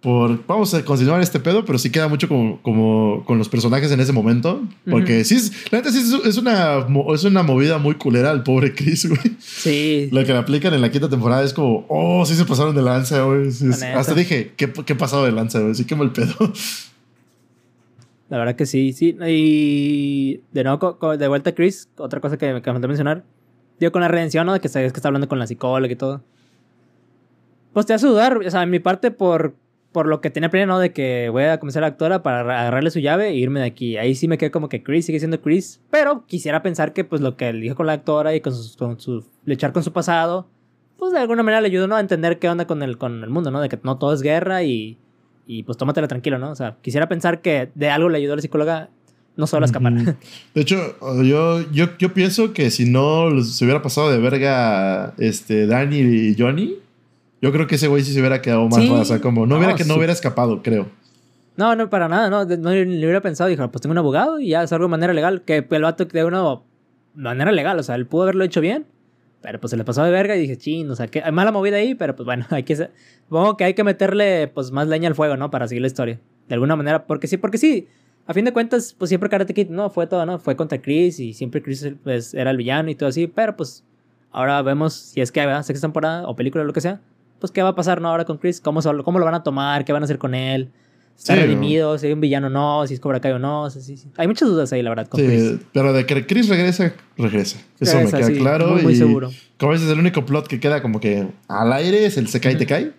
por vamos a continuar este pedo, pero sí queda mucho como, como con los personajes en ese momento. Porque Ujú. sí, es, la neta sí es, es una, es una movida muy culera al pobre Chris, güey. Sí, Lo que le aplican en la quinta temporada es como, oh, sí se pasaron de lanza, güey. Sí, hasta dije, ¿qué, qué pasado de lanza, güey? Sí, qué mal pedo. La verdad que sí, sí. Y de nuevo, de vuelta a Chris, otra cosa que me de mencionar. Digo, con la redención, ¿no? De que, que está hablando con la psicóloga y todo. Pues te hace dudar, o sea, en mi parte por, por lo que tenía planeado, ¿no? De que voy a comenzar a actuar para agarrarle su llave e irme de aquí. Ahí sí me quedé como que Chris sigue siendo Chris. Pero quisiera pensar que, pues, lo que él dijo con la actora y con su, con su luchar con su pasado, pues de alguna manera le ayudó, ¿no? A entender qué onda con el, con el mundo, ¿no? De que no todo es guerra y, y pues tómatela tranquilo, ¿no? O sea, quisiera pensar que de algo le ayudó a la psicóloga no solo a escapar. De hecho, yo, yo, yo pienso que si no se hubiera pasado de verga este, Danny y Johnny, yo creo que ese güey sí se hubiera quedado más Sí. raza. Como no, No, hubiera que no hubiera escapado, creo. No, no, para nada, no. No le hubiera pensado, dijo, pues tengo un abogado y ya es algo de manera legal. Que el vato de una manera legal, o sea, él pudo haberlo hecho bien, pero pues se le pasó de verga y dije, chin, o sea, que mala movida ahí, pero pues bueno, hay que. Supongo que hay que meterle pues más leña al fuego, ¿no? Para seguir la historia. De alguna manera, porque sí, porque sí. A fin de cuentas, pues siempre Karate Kid, no, fue todo, ¿no? Fue contra Chris y siempre Chris pues, era el villano y todo así, pero pues ahora vemos si es que hay sexta temporada o película o lo que sea, pues qué va a pasar, ¿no? Ahora con Chris, cómo, cómo lo van a tomar, qué van a hacer con él. ¿Está Sí, redimido? ¿Si hay un villano o no? ¿Si es Cobra Kai o no? O sea, sí, sí. Hay muchas dudas ahí, la verdad, con Sí, Chris. pero de que Chris regresa, regresa. Eso Regresa, me queda claro. muy, muy y seguro. Como dices, el único plot que queda como que al aire es el se cae y te Ujú. cae.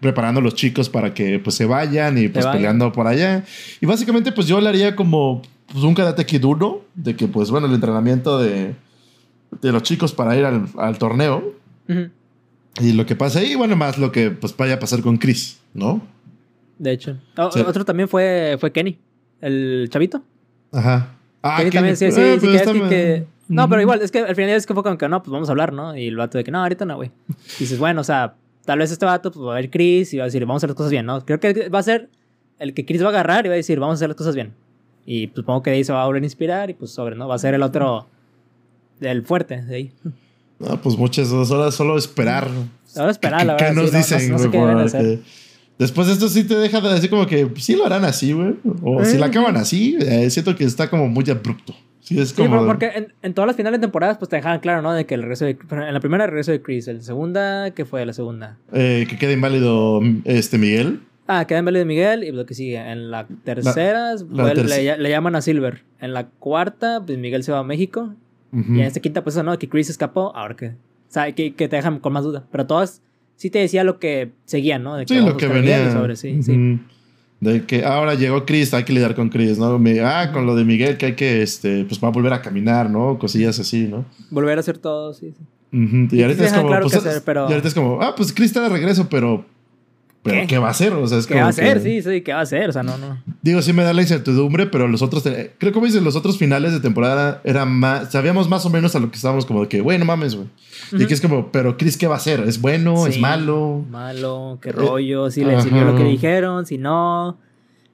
Preparando a los chicos para que pues se vayan y pues vayan. peleando por allá. Y básicamente pues yo le haría como pues, un Karate Kid 1, de que pues bueno, el entrenamiento de, de los chicos para ir al, al torneo. Y lo que pasa ahí, bueno, más lo que pues vaya a pasar con Chris, ¿no? De hecho. O- Sí. Otro también fue, fue Kenny, el chavito. Ajá. Ah, Kenny que- también, sí, sí, eh, sí, pero que No, pero igual, es que al final es que fue como que no, pues vamos a hablar, ¿no? Y el vato de que no, ahorita no, güey. Y dices, bueno, o sea, tal vez este vato pues, va a ver Chris y va a decir, vamos a hacer las cosas bien, ¿no? Creo que va a ser el que Chris va a agarrar y va a decir, vamos a hacer las cosas bien. Y pues, supongo que de ahí se va a volver a inspirar y pues sobre, ¿no? Va a ser el otro, el fuerte de ahí. No, pues muchas horas solo esperar. Ahora esperar, la ¿Qué, verdad. qué nos sí, no- no- dicen? no sé qué deben. Después de esto sí te deja de decir como que pues, sí lo harán así, güey. O si la acaban así, eh, siento que está como muy abrupto. Sí, es Sí, como... pero porque en, en todas las finales de temporadas, pues te dejaban claro, ¿no? De que el regreso de. En la primera, el regreso de Chris. En la segunda, ¿qué fue la segunda? eh, que quede inválido este Miguel. Ah, queda de Miguel y lo que sigue. En la tercera, la le, le llaman a Silver. En la cuarta, pues Miguel se va a México. Y en esta quinta, pues eso, ¿no? Que Chris escapó. Ahora que. O sea, que, que te dejan con más duda. Pero todas sí te decía lo que seguían, ¿no? De Sí, vamos lo que venía. sobre, sí, sí. De que ahora llegó Chris, hay que lidiar con Chris, ¿no? Me- ah, con lo de Miguel que hay que, este, pues va a volver a caminar, ¿no? Cosillas así, ¿no? Volver a hacer todo, sí, sí. Y ahorita sí es como, claro pues, hacer, pero- y ahorita es como, ah, pues Chris está de regreso, pero, pero ¿Qué? ¿qué, va a hacer? O sea, es ¿Qué como va a hacer? que- Sí, sí, ¿qué va a hacer? O sea, no, no. Digo, sí me da la incertidumbre, pero los otros, creo que como dices, los otros finales de temporada eran más, sabíamos más o menos a lo que estábamos como de que, güey, no mames, güey. Y aquí es como, pero Chris, ¿qué va a hacer? ¿Es bueno? ¿Es malo? Malo, qué Eh, rollo, si le ajá. sirvió lo que dijeron, si no.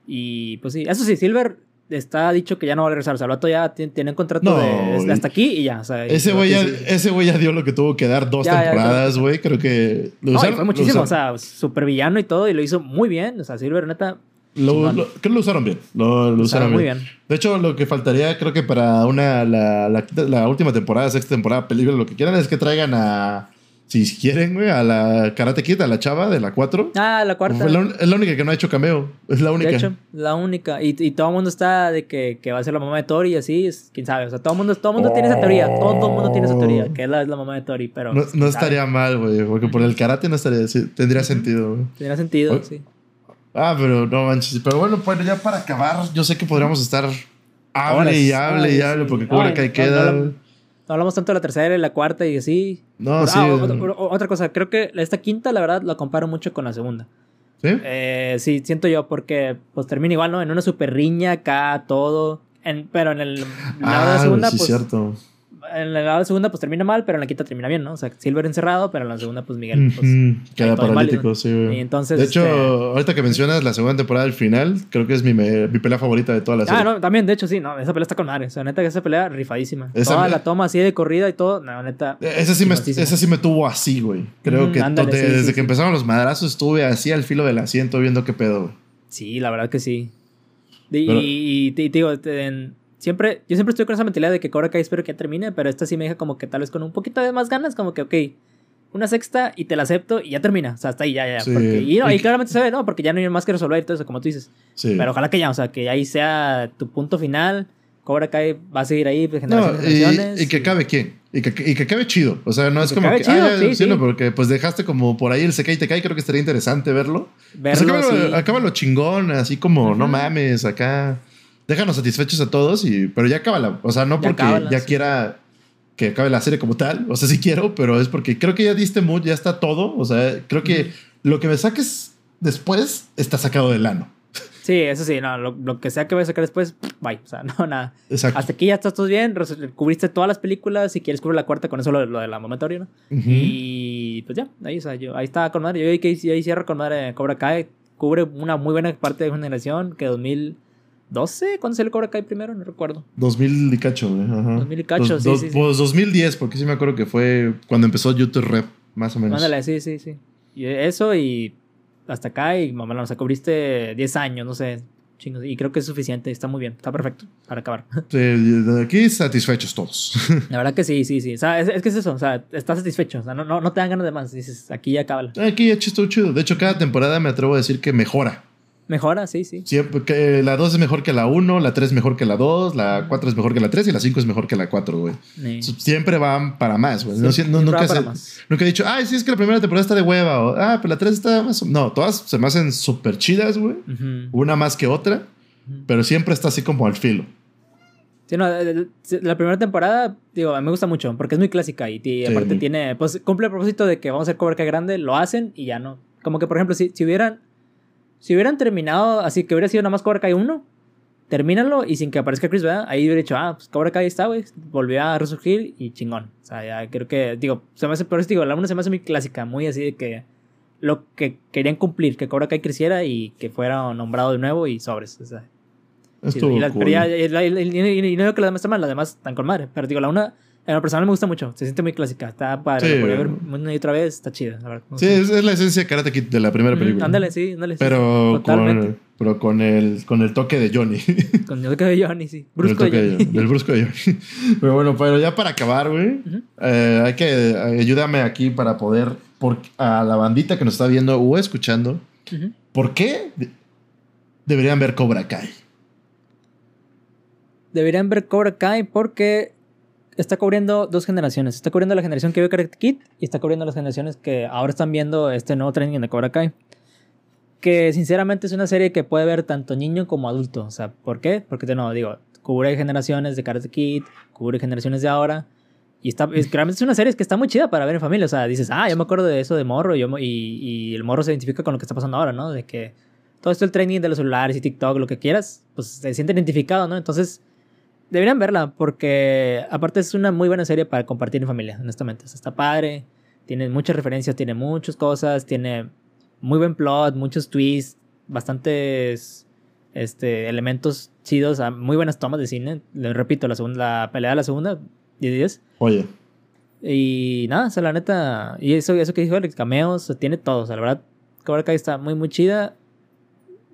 Y pues sí, eso sí, Silver está dicho que ya no va a regresar. O sea, el vato ya tiene, un contrato No, de, hasta aquí y ya. O sea, Ese güey ya, sí. ese güey ya dio lo que tuvo que dar dos Ya, temporadas, güey. Creo que lo No, usaron. fue lo muchísimo, o sea, super villano y todo, y lo hizo muy bien. O sea, Silver, neta, lo, lo- creo que lo usaron bien. Lo, lo lo usaron muy bien. bien. De hecho, lo que faltaría, creo que para una la, la, la última temporada, sexta temporada, película, lo que quieran es que traigan a. Si quieren, güey, a la Karate Kid, a la chava de la 4. Ah, la cuarta. La es la única que no ha hecho cameo. Es la única. De hecho, la única. Y, y todo el mundo está de que, que va a ser la mamá de Tori y así, es, quién sabe. O sea, todo el mundo, todo mundo tiene esa teoría. Todo, el mundo tiene esa teoría, que es la, es la mamá de Tori, pero. no, estaría mal, güey, porque por el karate no estaría. sí, tendría sentido, güey. Tendría sentido, sí. Ah, pero no manches. Pero bueno, pues ya para acabar, yo sé que podríamos estar. Hable Horas. y hable y hable, sí. porque Cobra y Kai queda. no, no, No hablamos tanto de la tercera y la cuarta y así. No, Pero- sí. ah, otra, cosa, creo que esta quinta, la verdad, la comparo mucho con la segunda. ¿Sí? Eh, sí, siento yo, porque pues termina igual, ¿no? En una super riña acá, todo. En, pero en el lado de Ah, la segunda, sí, pues. cierto. En de segunda, pues termina mal, pero en la quinta termina bien, ¿no? O sea, Silver encerrado, pero en la segunda, pues Miguel. Pues, Queda paralítico, sí, güey. Y entonces, de hecho, este- ahorita que mencionas la segunda temporada del final, creo que es mi, pelea favorita de toda la serie. Ah, no, también, de hecho, sí, no, esa pelea está con madre. O sea, neta, que esa pelea rifadísima. Esa Toda me- la toma así de corrida y todo, no, neta. Eh, Ese sí, me, ese sí me tuvo así, güey. Creo que ándale, sí, desde sí, que empezaron los madrazos estuve así al filo del asiento viendo qué pedo, güey. Sí, la verdad que sí. Y, Pero- y, y digo, en- siempre, yo siempre estoy con esa mentalidad de que Cobra Kai espero que ya termine, pero esta sí me deja como que tal vez con un poquito de más ganas, como que, ok, una sexta y te la acepto y ya termina. O sea, hasta ahí, ya, ya. Sí. Porque, y, no, Y claramente se ve, ¿no? Porque ya no hay más que resolver y todo eso, como tú dices. Sí. Pero ojalá que ya, o sea, que ahí sea tu punto final. Cobra Kai va a seguir ahí, pues, no, generaciones. y, y que acabe quién. Y que, y que acabe chido. O sea, no Y es que como que. chido, ah, sí, sí, sí. no, porque pues dejaste como por ahí el se cae y te cae. Creo que estaría interesante verlo. Pues Verlo acábalo, así. acábalo chingón, así como, no mames, acá. Déjanos satisfechos a todos, y, pero ya acábala. O sea, no Ya porque ya sí. quiera que acabe la serie como tal. O sea, sí quiero, pero es porque creo que ya diste mucho, ya está todo. O sea, creo que lo que me saques después está sacado del ano. Sí, eso sí, no, lo, lo que sea que vayas a sacar después, bye. O sea, no, nada. Exacto. Hasta aquí ya estás todo bien, cubriste todas las películas, si quieres cubrir la cuarta con eso lo, lo de la momentario, ¿no? Y pues ya, ahí, o sea, yo, ahí está con madre. Yo ahí, ahí cierro con madre Cobra Kai. Cubre una muy buena parte de una generación que 2012, ¿cuándo salió Cobra Kai primero? No recuerdo. 2000 y cacho, güey. Ajá. 2000 y cacho, Dos- sí, dos- sí. Pues 2010, porque sí me acuerdo que fue cuando empezó YouTube Rep, más o menos. Mándale, sí, sí, sí. Y eso y hasta acá y mamá, o sea, cubriste 10 años, no sé. Chingos, y creo que es suficiente, está muy bien, está perfecto para acabar. Sí, de aquí satisfechos todos. La verdad que sí, sí, sí. O sea, es, es que es eso, o sea, estás satisfecho, o sea, no, no, no te dan ganas de más. Dices, aquí ya acábala. aquí ya estuvo chido. De hecho, cada temporada me atrevo a decir que mejora. Mejora, sí, sí. Siempre, que la 2 es mejor que la 1, la 3 es mejor que la 2, la 4 es mejor que la 3 y la 5 es mejor que la 4, güey. Sí. Siempre van para más, güey. No, Sí, nunca, se- nunca he dicho, ay, sí, es que la primera temporada está de hueva. O, ah, pero la 3 está más. o-". No, todas se me hacen súper chidas, güey. Una más que otra, pero siempre está así como al filo. Sí, no, la primera temporada, digo, me gusta mucho porque es muy clásica y, Sí. aparte tiene, pues cumple el propósito de que vamos a hacer Cobra Kai grande, lo hacen y ya no. Como que, por ejemplo, si, si hubieran, si hubieran terminado así, que hubiera sido nada más Cobra Kai 1, termínalo y sin que aparezca Chris, ¿verdad? Ahí hubiera dicho, ah, pues Cobra Kai está, güey, volvió a resurgir y chingón. O sea, ya creo que, digo, se me hace, por eso digo, la 1 se me hace muy clásica, muy así de que lo que querían cumplir, que Cobra Kai creciera y que fuera nombrado de nuevo y sobres. O sea, Sí, Estuvo y, la- cool. pero ya- y la- y- y- y- y no digo que las demás están mal, las demás están con madre. Pero digo, la una, en lo personal me gusta mucho. Se siente muy clásica. Está padre. Sí. Lo podría ver una y otra vez. Está chida, la verdad. me Sí, es, es la esencia de Karate Kid de la primera Mm, película. ándale, sí, ándale. Pero, sí, con, pero con, el, con el toque de Johnny. Con el toque de Johnny, sí. Con el Brusco toque de de Johnny. Johnny, del brusco de Johnny. Pero bueno, pero ya para acabar, güey, eh, hay que ayúdame aquí para poder, por, a la bandita que nos está viendo o escuchando. ¿por qué de- deberían ver Cobra Kai? Deberían ver Cobra Kai porque está cubriendo dos generaciones. Está cubriendo la generación que vio Karate Kid y está cubriendo las generaciones que ahora están viendo este nuevo training de Cobra Kai. Que sinceramente es una serie que puede ver tanto niño como adulto. O sea, ¿por qué? Porque de nuevo digo, cubre generaciones de Karate Kid, cubre generaciones de ahora. Y está, es, realmente es una serie que está muy chida para ver en familia. O sea, dices, ah, yo me acuerdo de eso de morro. Yo, y, y el morro se identifica con lo que está pasando ahora, ¿no? De que todo esto, el training de los celulares y TikTok, lo que quieras, pues se siente identificado, ¿no? Entonces, deberían verla porque aparte es una muy buena serie para compartir en familia, honestamente. O sea, está padre, tiene muchas referencias, tiene muchas cosas, tiene muy buen plot, muchos twists, bastantes este, elementos chidos, muy buenas tomas de cine. Repito, la, segunda, la pelea de la segunda, 10 de 10. Oye, Y nada, o sea, la neta, y eso, eso que dijo Alex, cameos, tiene todo, o sea, la verdad, Cobra Kai está muy, muy chida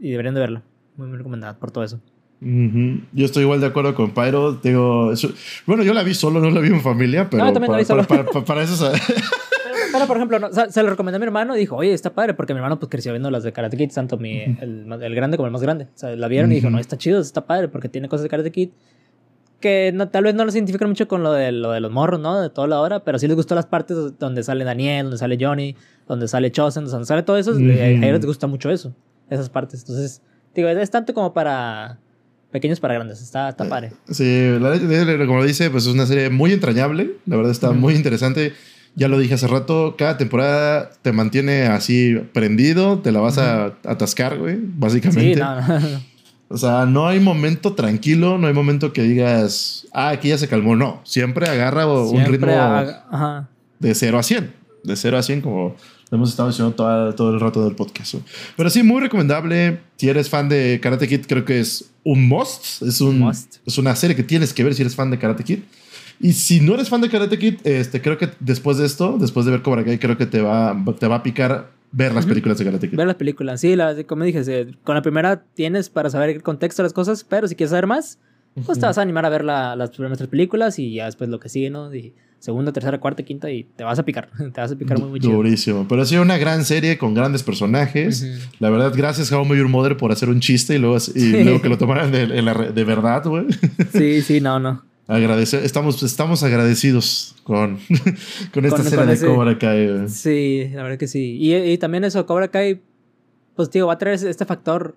y deberían de verla. Muy, muy recomendada por todo eso. Ujú, yo estoy igual de acuerdo con Pyro. Digo, eso- bueno, yo la vi solo, no la vi en familia, pero yo también la para, vi solo. para- para- para eso... o sea, Pero, por ejemplo, no, o sea, se lo recomendé a mi hermano y dijo, oye, está padre, porque mi hermano pues creció viendo las de Karate Kid, tanto mi, el, el grande como el más grande. O sea, la vieron y dijo, no, está chido, está padre, porque tiene cosas de Karate Kid que no, tal vez no los identifican mucho con lo de, lo de los morros, ¿no? De toda la hora, pero sí les gustó las partes donde sale Daniel, donde sale Johnny, donde sale Chosen, donde sale todo eso, a ellos les gusta mucho eso, esas partes. Entonces, digo, es tanto como para pequeños para grandes, está, está padre. Sí, como lo dice, pues es una serie muy entrañable. La verdad está muy interesante. Ya lo dije hace rato, cada temporada te mantiene así prendido, te la vas a atascar, güey, básicamente. Sí, no, no, no. O sea, no hay momento tranquilo, no hay momento que digas, ah, aquí ya se calmó. No, siempre agarra un ritmo de 0 a 100. De 0 a 100, como lo hemos estado diciendo todo, todo el rato del podcast. ¿no? Pero sí, muy recomendable. Si eres fan de Karate Kid, creo que es un must. Es, un, Must. es una serie que tienes que ver si eres fan de Karate Kid. Y si no eres fan de Karate Kid, este, creo que después de esto, después de ver Cobra Kai, creo que te va, te va a picar ver las Ujú. películas de Karate Kid. Ver las películas. Sí, la, como dije, se- con la primera tienes para saber el contexto de las cosas, pero si quieres saber más, pues te vas a animar a ver la- las primeras tres películas y ya después lo que sigue, ¿no? Y segunda, tercera, cuarta, quinta y te vas a picar. te vas a picar muy, muy chido. Durísimo. Pero ha sido una gran serie con grandes personajes. La verdad, gracias How Your Mother por hacer un chiste y luego, y Sí. luego que lo tomaran de, de verdad, güey. Sí, sí, no, no. Agradecer, estamos, estamos agradecidos con, con esta Con- serie con de ese- Cobra Kai. Sí, la verdad que sí. Y, y también eso, Cobra Kai, pues digo, va a traer este factor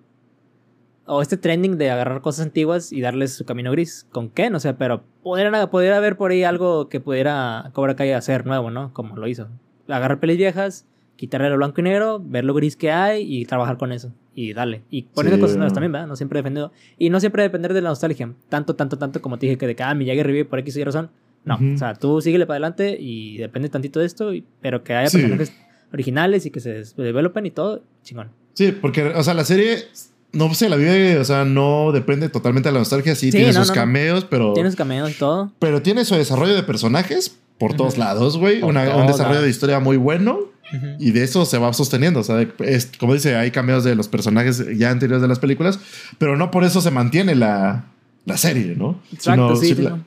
o este trending de agarrar cosas antiguas y darles su camino gris. ¿Con qué? No sé, pero pudiera, pudiera haber por ahí algo que pudiera Cobra Kai hacer nuevo, ¿no? Como lo hizo. Agarrar pelis viejas, quitarle lo blanco y negro, ver lo gris que hay y trabajar con eso. Y dale. Y poner Sí, cosas nuevas también, ¿verdad? No siempre defendido. Y no siempre depender de la nostalgia. Tanto, tanto, tanto como te dije que de que, ah, Miyagi revive por X y razón. No, Ujú. o sea, tú síguele para adelante y depende tantito de esto, y- pero que haya Sí. personajes originales y que se developen y todo, chingón. Sí, porque, o sea, la serie no se la vive, o sea, no depende totalmente de la nostalgia. Sí, Sí, tiene no, sus no, cameos, pero, Tienes cameos y todo. pero tiene su desarrollo de personajes por todos lados, güey. Un desarrollo de historia muy bueno. Y de eso se va sosteniendo. O sea, es, como dice, hay cameos de los personajes ya anteriores de las películas, pero no por eso se mantiene la, la serie, ¿no? Exacto, Sino- sí. la-.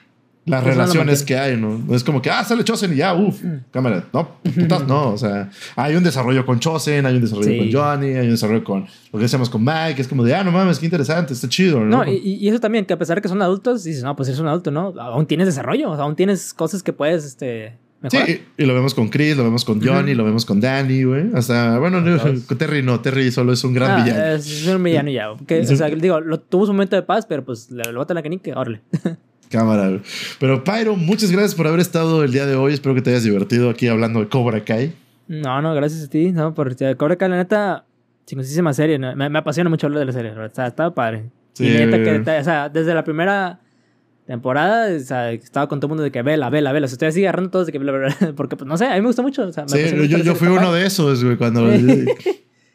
Las Pues relaciones que hay, ¿no? No es como que, ah, sale Chosen y ya, uff, Mm. cámara. No, putas, no. O sea, hay un desarrollo con Chosen, hay un desarrollo Sí. con Johnny, hay un desarrollo con lo que decíamos con Mike, es como de, ah, no mames, qué interesante, está chido, ¿no? No, y, y eso también, que a pesar de que son adultos, dices, no, pues eres un adulto, ¿no? Aún tienes desarrollo, o sea, aún tienes cosas que puedes, este, Sí, mejorar. y, y lo vemos con Chris, lo vemos con Johnny, Ujú. lo vemos con Danny, güey. Hasta, bueno, no, Terry no, Terry solo es un gran Ah, villano. Es un villano ya. Que, Sí. O sea, digo, lo, tuvo su momento de paz, pero pues le, le bota la canica, órale. Cámara. Pero Pyro, muchas gracias por haber estado el día de hoy. Espero que te hayas divertido aquí hablando de Cobra Kai. No, no, gracias a ti, no, por Cobra Kai, la neta, chingosísima serie, ¿no? me, me apasiona mucho hablar de la serie, verdad, está, estaba padre. Sí. Y neta que, o sea, desde la primera temporada, o sea, estaba con todo el mundo de que vela, vela, vela, o sea, estoy así agarrando todos de que vela, vela, porque pues no sé, a mí me gusta mucho, o sea, me Sí, yo, yo fui uno de esos, güey, cuando...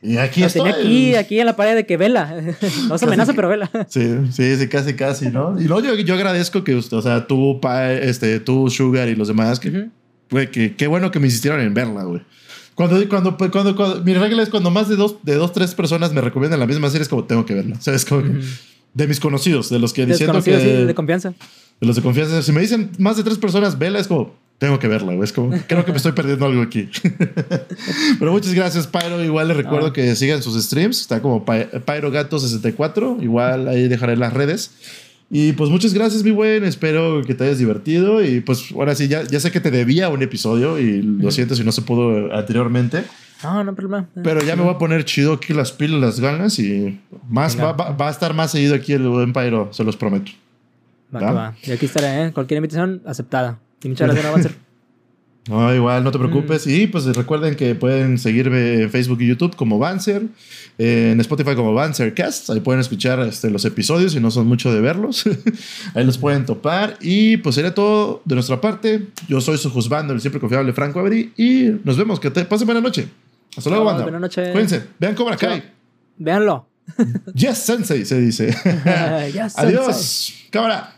y aquí Lo estoy. tenía aquí, aquí en la pared de que vela, no se amenaza, pero vela. Sí, sí, sí, casi, casi, ¿no? Y luego yo, yo agradezco que, usted- o sea, tú, Pa- este, tú, Sugar y los demás, que, güey, que qué bueno que me insistieron en verla, güey. Cuando, cuando, cuando, cuando- mi regla es cuando más de dos, de dos, tres personas me recomiendan la misma serie, es como tengo que verla. O sea, es como que- de mis conocidos, de los que diciendo que... Sí, de confianza. De los de confianza. Si me dicen más de tres personas, vela, es como, tengo que verla, güey. Es como, creo que me estoy perdiendo algo aquí. Pero muchas gracias, Pyro. Igual les recuerdo Ah. que sigan sus streams. Está como Py- Pyro Gato 64. Igual ahí dejaré las redes. Y pues muchas gracias, mi buen. Espero que te hayas divertido. Y pues ahora sí, ya, ya sé que te debía un episodio y lo siento si no se pudo anteriormente. No, no problema. Pero ya me voy a poner chido aquí las pilas, las ganas y más va, va- va a estar más seguido aquí el buen Pyro, se los prometo. Va, va. Y aquí estaré, ¿eh? Cualquier invitación aceptada. Y muchas gracias, no va a ser. No, igual, no te Mm. preocupes. Y pues recuerden que pueden seguirme en Facebook y YouTube como Banzer, eh, en Spotify como Banzercast. Ahí pueden escuchar este, los episodios y no son mucho de verlos. Ahí los pueden topar. Y pues sería todo de nuestra parte. Yo soy su juzgando, el siempre confiable Franco Avery. Y nos vemos. Que te pasen buena noche. Hasta luego, banda. buena noche. Cuídense. Vean Cobra Kai. Chao. Véanlo. Yes, Sensei, se dice. Sensei. Adiós. Cámara.